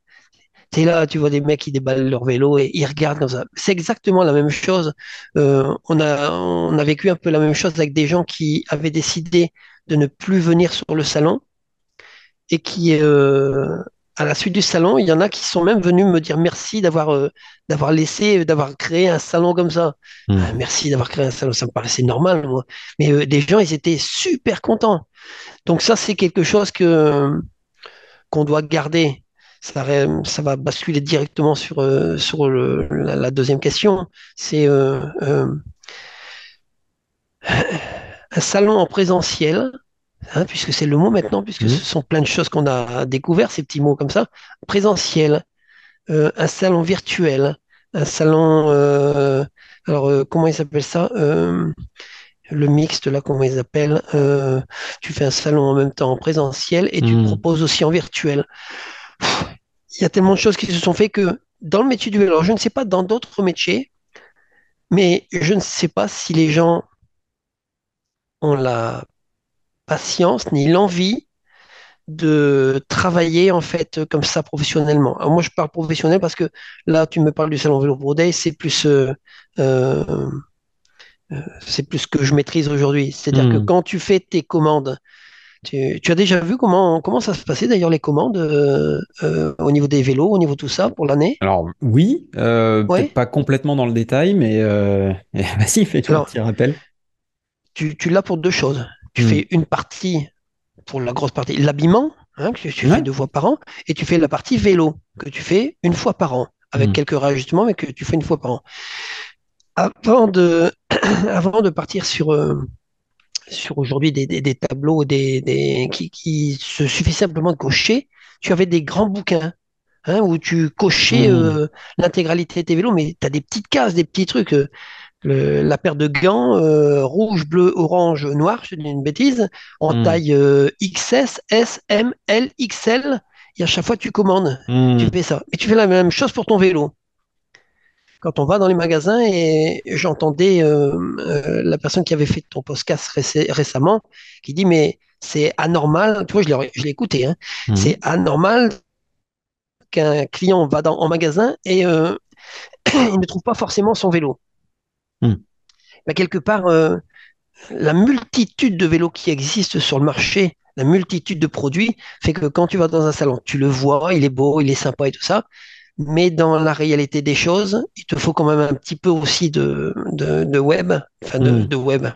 C'est là, tu vois des mecs qui déballent leur vélo et ils regardent comme ça. C'est exactement la même chose. Euh, on a, on a vécu un peu la même chose avec des gens qui avaient décidé de ne plus venir sur le salon et qui, euh, à la suite du salon, il y en a qui sont même venus me dire merci d'avoir euh, d'avoir laissé, d'avoir créé un salon comme ça. Hmm. Ah, merci d'avoir créé un salon, ça me paraissait normal, moi. Mais des gens, ils étaient super contents. Donc ça, c'est quelque chose que qu'on doit garder. Ça, ça, va basculer directement sur, euh, sur la, deuxième question. C'est euh, euh, un salon en présentiel, hein, puisque c'est le mot maintenant, puisque mmh. ce sont plein de choses qu'on a découvert, ces petits mots comme ça. Présentiel, un salon virtuel, un salon, alors comment il s'appelle ça le mixte, là, comment ils appellent, euh, tu fais un salon en même temps en présentiel et tu hmm. proposes aussi en virtuel. Il y a tellement de choses qui se sont faites que dans le métier du vélo, alors je ne sais pas dans d'autres métiers, mais je ne sais pas si les gens ont la patience ni l'envie de travailler en fait comme ça professionnellement. Alors moi je parle professionnel parce que là tu me parles du salon vélo Broday, c'est plus euh, euh, c'est plus ce que je maîtrise aujourd'hui. C'est-à-dire que hmm. quand tu fais tes commandes, tu, as déjà vu comment, comment ça se passait d'ailleurs les commandes euh, euh, au niveau des vélos, au niveau de tout ça pour l'année? Alors oui, euh, pas complètement dans le détail, mais vas-y, fais-toi un petit rappel. Tu, tu l'as pour deux choses. Tu hmm. fais une partie, pour la grosse partie, l'habillement, hein, que tu fais deux fois par an, et tu fais la partie vélo, que tu fais une fois par an, avec hmm. quelques réajustements, mais que tu fais une fois par an avant de, avant de partir sur, euh, sur aujourd'hui des, des, tableaux des, qui, qui, se suffit simplement de cocher, tu avais des grands bouquins hein, où tu cochais mmh. euh, l'intégralité de tes vélos, mais tu as des petites cases, des petits trucs. Euh, la paire de gants rouge, bleu, orange, noir, je dis une bêtise, en mmh. taille XS, S, M, L, XL. Et à chaque fois, tu commandes, mmh. tu fais ça. Et tu fais la même chose pour ton vélo quand on va dans les magasins et j'entendais euh, euh, la personne qui avait fait ton podcast récemment qui dit mais c'est anormal, tu vois, je l'ai écouté, hein, mhm. c'est anormal qu'un client va dans, en magasin et euh, il ne trouve pas forcément son vélo. Mais mhm. bah, quelque part, la multitude de vélos qui existent sur le marché, la multitude de produits, fait que quand tu vas dans un salon, tu le vois, il est beau, il est sympa et tout ça, mais dans la réalité des choses, il te faut quand même un petit peu aussi de, de, web, enfin de, hmm. web.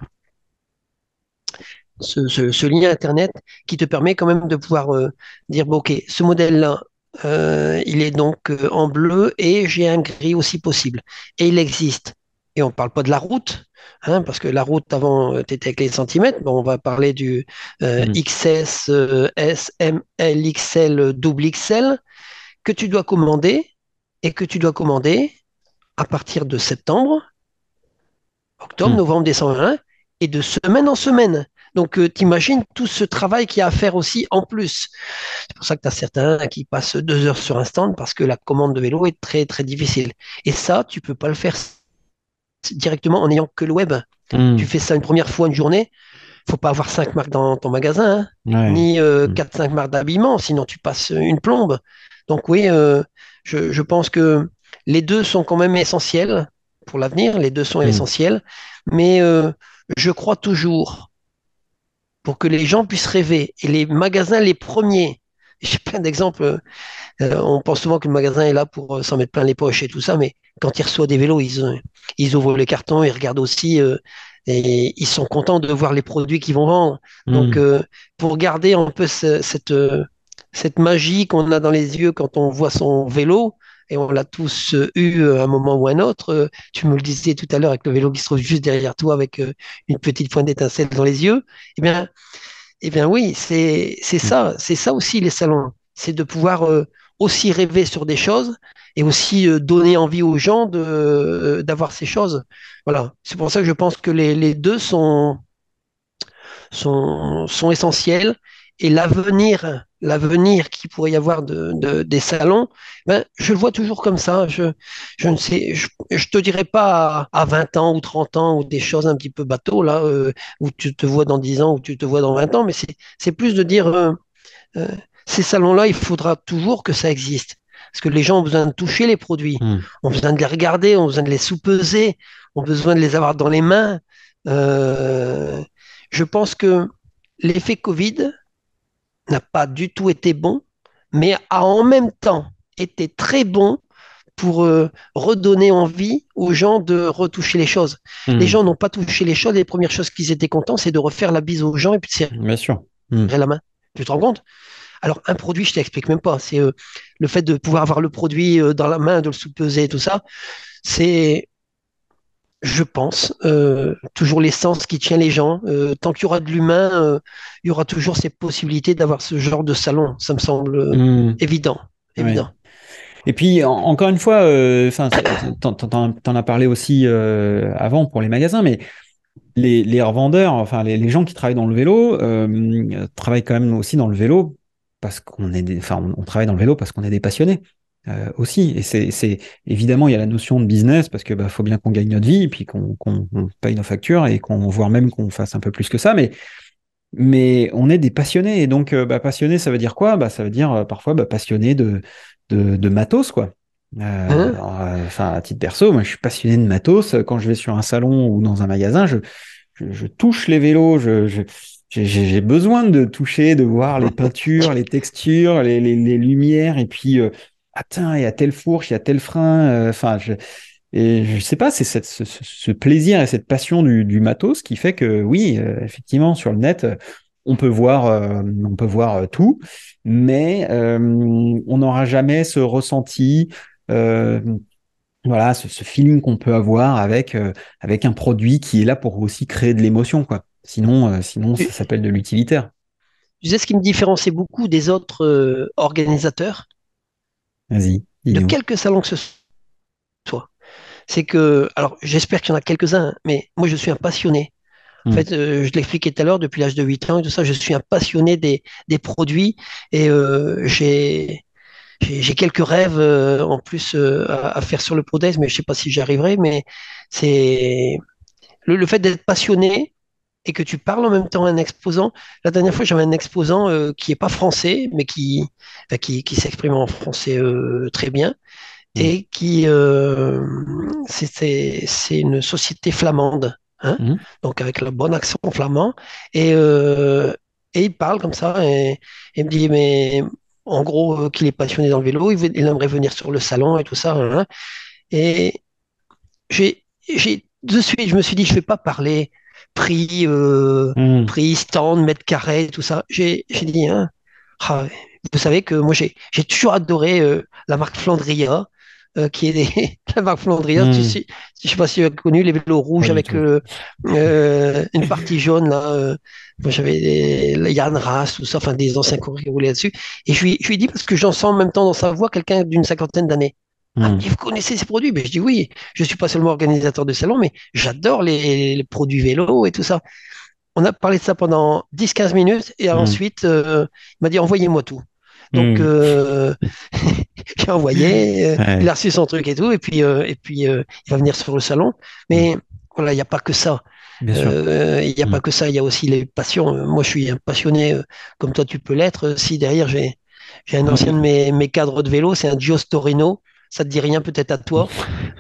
Ce, lien Internet qui te permet quand même de pouvoir euh, dire, bon, ok, ce modèle-là, euh, il est donc euh, en bleu et j'ai un gris aussi possible. Et il existe. Et on ne parle pas de la route, hein, parce que la route avant, tu étais avec les centimètres. Bon, on va parler du hmm. XS, S, M, L, XL, double XL que tu dois commander et que tu dois commander à partir de septembre, octobre, Mm. novembre, décembre, et de semaine en semaine. Donc, euh, t'imagines tout ce travail qu'il y a à faire aussi en plus. C'est pour ça que tu as certains qui passent deux heures sur un stand parce que la commande de vélo est très, très difficile. Et ça, tu peux pas le faire directement en n'ayant que le web. Mm. Tu fais ça une première fois une journée, faut pas avoir cinq marques dans ton magasin, hein, Ouais. ni euh, Mm. quatre, cinq marques d'habillement, sinon tu passes une plombe. Donc oui, euh, je, je pense que les deux sont quand même essentiels pour l'avenir, les deux sont Mm. essentiels, mais euh, je crois toujours pour que les gens puissent rêver. Et les magasins, les premiers, j'ai plein d'exemples. euh, on pense souvent que le magasin est là pour euh, s'en mettre plein les poches et tout ça, mais quand ils reçoivent des vélos, ils, ils ouvrent les cartons, ils regardent aussi euh, et ils sont contents de voir les produits qu'ils vont vendre. Donc, Mm. euh, pour garder un peu ce- cette, euh, cette magie qu'on a dans les yeux quand on voit son vélo, et on l'a tous euh, eu euh, à un moment ou un autre, euh, tu me le disais tout à l'heure avec le vélo qui se trouve juste derrière toi avec une petite pointe d'étincelle dans les yeux, eh bien, eh bien oui, c'est c'est ça, c'est ça aussi les salons, c'est de pouvoir aussi rêver sur des choses et aussi donner envie aux gens d'avoir ces choses. Voilà, c'est pour ça que je pense que les, les deux sont sont, sont essentiels et l'avenir l'avenir qu'il pourrait y avoir de, de- des salons, ben, je le vois toujours comme ça. Je, je ne sais, je, je te dirais pas à, à 20 ans ou 30 ans ou des choses un petit peu bateau là, euh, où tu te vois dans 10 ans ou tu te vois dans 20 ans, mais c'est c'est plus de dire euh, euh, ces salons-là, il faudra toujours que ça existe. Parce que les gens ont besoin de toucher les produits, Mm. ont besoin de les regarder, ont besoin de les sous-peser, ont besoin de les avoir dans les mains. Je pense que l'effet Covid n'a pas du tout été bon, mais a en même temps été très bon pour euh, redonner envie aux gens de retoucher les choses. Mm. Les gens n'ont pas touché les choses, les premières choses qu'ils étaient contents, c'est de refaire la bise aux gens et puis de serrer Bien sûr. Mm. la main. Tu te rends compte? Alors, un produit, je t'explique même pas. C'est euh, le fait de pouvoir avoir le produit euh, dans la main, de le sous-peser et tout ça. C'est, je pense, euh, toujours l'essence qui tient les gens. Euh, tant qu'il y aura de l'humain, euh, il y aura toujours ces possibilités d'avoir ce genre de salon. Ça me semble euh, Mm. évident. Ouais. Et puis, en- encore une fois, enfin, t'en, as parlé aussi avant pour les magasins, mais les, les revendeurs, enfin, les, les gens qui travaillent dans le vélo, travaillent quand même aussi dans le vélo parce qu'on est des, enfin, on, on travaille dans le vélo parce qu'on est des passionnés. Euh, aussi, et c'est, évidemment il y a la notion de business parce que bah, faut bien qu'on gagne notre vie, et puis qu'on, qu'on paye nos factures et qu'on voire même qu'on fasse un peu plus que ça, mais mais on est des passionnés. Et donc euh, bah, passionné ça veut dire quoi? Bah ça veut dire euh, parfois bah, passionné de, de de matos quoi. Euh, euh, enfin à titre perso moi je suis passionné de matos. Quand je vais sur un salon ou dans un magasin je je, je touche les vélos. Je, j'ai j'ai besoin de toucher de voir les peintures les textures les, les, les lumières. Et puis euh, tiens il y a telle fourche il y a tel frein euh, enfin je et je sais pas, c'est cette, ce, ce- ce plaisir et cette passion du, du matos qui fait que oui, euh, effectivement, sur le net, euh, on peut voir, euh, on peut voir tout, mais euh, on n'aura jamais ce ressenti, voilà, ce, ce feeling qu'on peut avoir avec avec un produit qui est là pour aussi créer de l'émotion, quoi. Sinon, sinon, ça s'appelle de l'utilitaire. tu sais ce qui me différencie beaucoup des autres organisateurs, Vas-y, de quelque salon que ce soit, c'est que, alors j'espère qu'il y en a quelques-uns, mais moi je suis un passionné. En Hmm. fait, euh, je l'expliquais tout à l'heure, depuis l'âge de 8 ans et tout ça, je suis un passionné des, des produits et euh, j'ai quelques rêves euh, en plus euh, à, à faire sur le Prodex, mais je sais pas si j'y arriverai. Mais c'est le, le fait d'être passionné et que tu parles en même temps à un exposant. La dernière fois, j'avais un exposant euh, qui est pas français, mais qui enfin, qui, qui s'exprime en français euh, très bien Hmm. et qui euh, c'est une société flamande. Hein Hmm. donc avec le bon accent flamand. Et, euh, et il parle comme ça, et, il me dit, mais en gros, qu'il est passionné dans le vélo, il, veut- il aimerait venir sur le salon et tout ça. hein, hein. Et j'ai, de suite, je me suis dit, je vais pas parler prix, euh, Hmm. prix, stand, mètre carré, tout ça. J'ai, dit, hein, ah, vous savez que moi, j'ai, toujours adoré euh, la marque Flandria. euh, qui est des... la marque Flandria, tu Hmm. sais, je sais pas si tu as connu les vélos rouges Pas avec euh, euh, une partie jaune là. moi j'avais des- Yann Ras, tout ça, enfin des anciens courriers qui roulaient là-dessus. Et je lui, je lui ai dit parce que j'en sens en même temps dans sa voix quelqu'un d'une cinquantaine d'années. Ah, hmm. vous connaissez ces produits? Ben, Je dis oui, je suis pas seulement organisateur de salon, mais j'adore les, produits vélo et tout ça. On a parlé de ça pendant 10-15 minutes et hmm. ensuite, euh, il m'a dit envoyez-moi tout. Donc, hmm. euh, j'ai envoyé, euh, il a reçu son truc et tout, et puis, et puis il va venir sur le salon. Mais voilà, il n'y a pas que ça. Il n'y a pas que ça, il y a aussi les passions. Moi, je suis un passionné, comme toi, tu peux l'être. Si derrière, j'ai un ancien de mes, mes cadres de vélo, c'est un Gios Torino ça te dit rien peut-être à toi,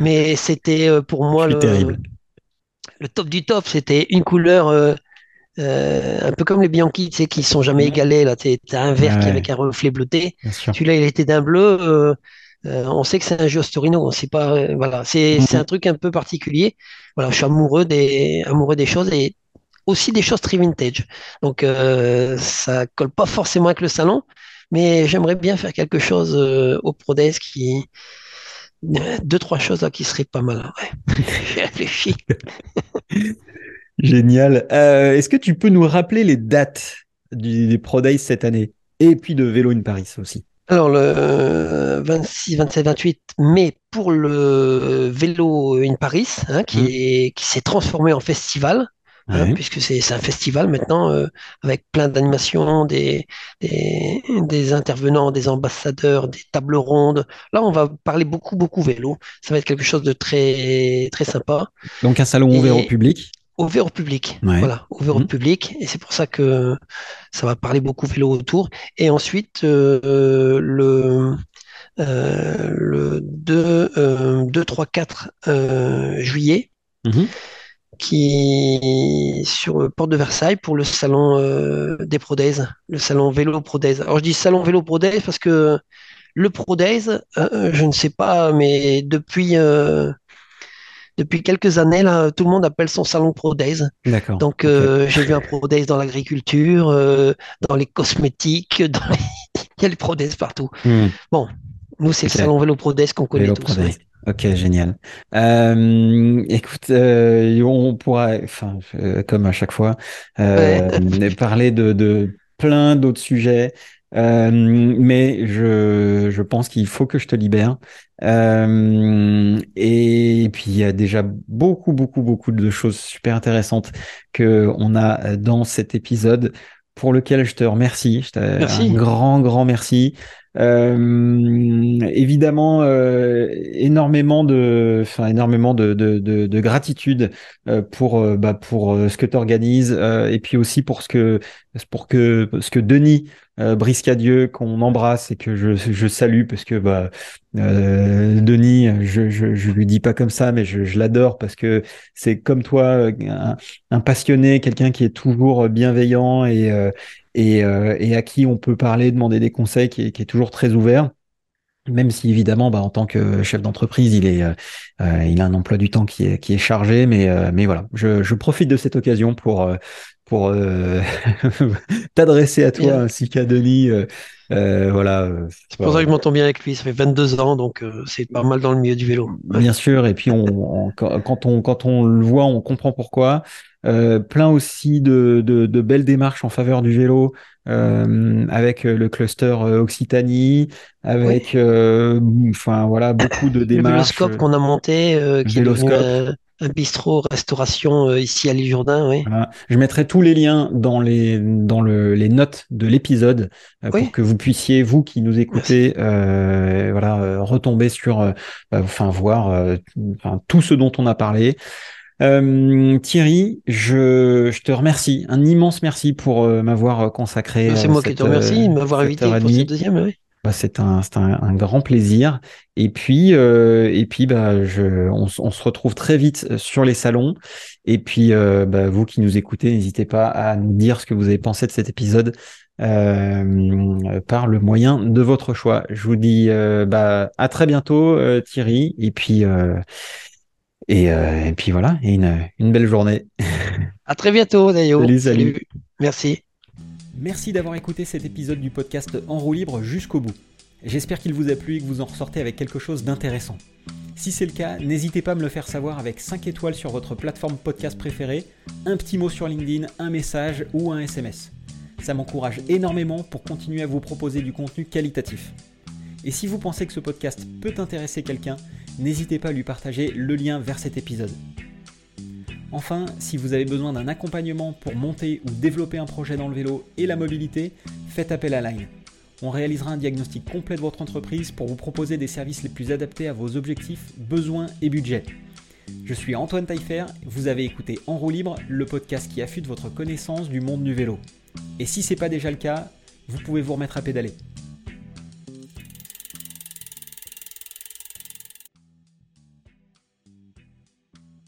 mais c'était euh, pour moi le, le, top du top. C'était une couleur euh, euh, un peu comme les Bianchi, tu sais, qui sont jamais égalés. Là, tu as un vert qui avec un reflet bleuté. Celui-là, il était d'un bleu. on sait que c'est un Gios Torino. On sait pas. voilà, c'est un truc un peu particulier. Voilà, je suis amoureux des amoureux des choses et aussi des choses très vintage. Donc ça colle pas forcément avec le salon, mais j'aimerais bien faire quelque chose au Prodes qui deux, trois choses là qui seraient pas mal. J'ai réfléchi. Génial. Euh, est-ce que tu peux nous rappeler les dates des Pro Days cette année et puis de Vélo in Paris aussi? Alors, le 26, 27, 28 mai pour le vélo in Paris, hein, qui, mmh. qui s'est transformé en festival. Hein, puisque c'est un festival maintenant euh, avec plein d'animations, des, des, intervenants, des ambassadeurs, des tables rondes. Là, on va parler beaucoup, beaucoup vélo. Ça va être quelque chose de très, très sympa. Donc un salon ouvert au public Ouvert au public, voilà, ouvert au mmh. public. Et c'est pour ça que ça va parler beaucoup vélo autour. Et ensuite, euh, le, euh, le 2, 2, 3, 4 juillet, mmh qui sur le port de Versailles pour le salon euh, des Prodays, le salon vélo Prodays. Alors je dis salon vélo Prodays parce que le Prodays, euh, je ne sais pas, mais depuis euh, depuis quelques années là, tout le monde appelle son salon Prodays. D'accord. Donc j'ai vu un Prodays dans l'agriculture, dans les cosmétiques, dans il y a les Prodays partout. Hmm. Bon, nous c'est le salon vélo Prodays qu'on connaît tous. Ok, génial. Euh, écoute, euh, on pourra, enfin, euh, comme à chaque fois, parler de, de plein d'autres sujets. mais je, je pense qu'il faut que je te libère. et puis il y a déjà beaucoup, beaucoup, beaucoup de choses super intéressantes que on a dans cet épisode pour lequel je te remercie. Je merci. Un grand, grand merci. Euh, évidemment, euh, énormément de, enfin énormément de, de, de, de gratitude euh, pour euh, bah, pour euh, ce que tu organises et puis aussi pour ce que pour que ce que Denis Briscadieu qu'on embrasse et que je, je salue parce que bah Denis, je, je, je lui dis pas comme ça, mais je, je l'adore parce que c'est comme toi un, un passionné, quelqu'un qui est toujours bienveillant et, euh, et, à qui on peut parler, demander des conseils, qui est, toujours très ouvert. Même si évidemment, bah, en tant que chef d'entreprise, il euh, euh il a un emploi du temps qui est, chargé, mais, euh, voilà, je, profite de cette occasion pour, pour t'adresser à toi ainsi qu'à Denis. voilà. C'est pour ça que je m'entends bien avec lui. Ça fait 22 ans, donc c'est pas mal dans le milieu du vélo. Bien sûr. Et puis on, quand on quand on le voit, on comprend pourquoi. Euh, plein aussi de, de, de, belles démarches en faveur du vélo euh, avec euh, le cluster euh, Occitanie, avec enfin voilà beaucoup de démarches. Le véloscope qu'on a monté, qui est un, bistrot restauration ici à l'Île-Jourdain. Oui. Voilà. Je mettrai tous les liens dans les dans le, les notes de l'épisode pour que vous puissiez vous qui nous écoutez voilà retomber sur enfin voir enfin tout ce dont on a parlé. Euh, Thierry, je, je, te remercie, un immense merci pour euh, m'avoir consacré. C'est moi qui te remercie de m'avoir invité pour cette deuxième. Oui. Bah, c'est un, un, un, grand plaisir. Et puis, euh, et puis, bah, je, on, on, se retrouve très vite sur les salons. Et puis, euh, bah, vous qui nous écoutez, n'hésitez pas à nous dire ce que vous avez pensé de cet épisode euh, par le moyen de votre choix. Je vous dis bah, à très bientôt, Thierry. Et puis, euh, et, puis voilà, et une, une, belle journée. À très bientôt, Dayo. Salut, salut. Merci. Merci d'avoir écouté cet épisode du podcast En roue libre jusqu'au bout. J'espère qu'il vous a plu et que vous en ressortez avec quelque chose d'intéressant. Si c'est le cas, n'hésitez pas à me le faire savoir avec 5 étoiles sur votre plateforme podcast préférée, un petit mot sur LinkedIn, un message ou un SMS. Ça m'encourage énormément pour continuer à vous proposer du contenu qualitatif. Et si vous pensez que ce podcast peut intéresser quelqu'un, n'hésitez pas à lui partager le lien vers cet épisode. Enfin, si vous avez besoin d'un accompagnement pour monter ou développer un projet dans le vélo et la mobilité, faites appel à Line. On réalisera un diagnostic complet de votre entreprise pour vous proposer des services les plus adaptés à vos objectifs, besoins et budgets. Je suis Antoine Taillefer, vous avez écouté En roue libre, le podcast qui affûte votre connaissance du monde du vélo. Et si ce n'est pas déjà le cas, vous pouvez vous remettre à pédaler.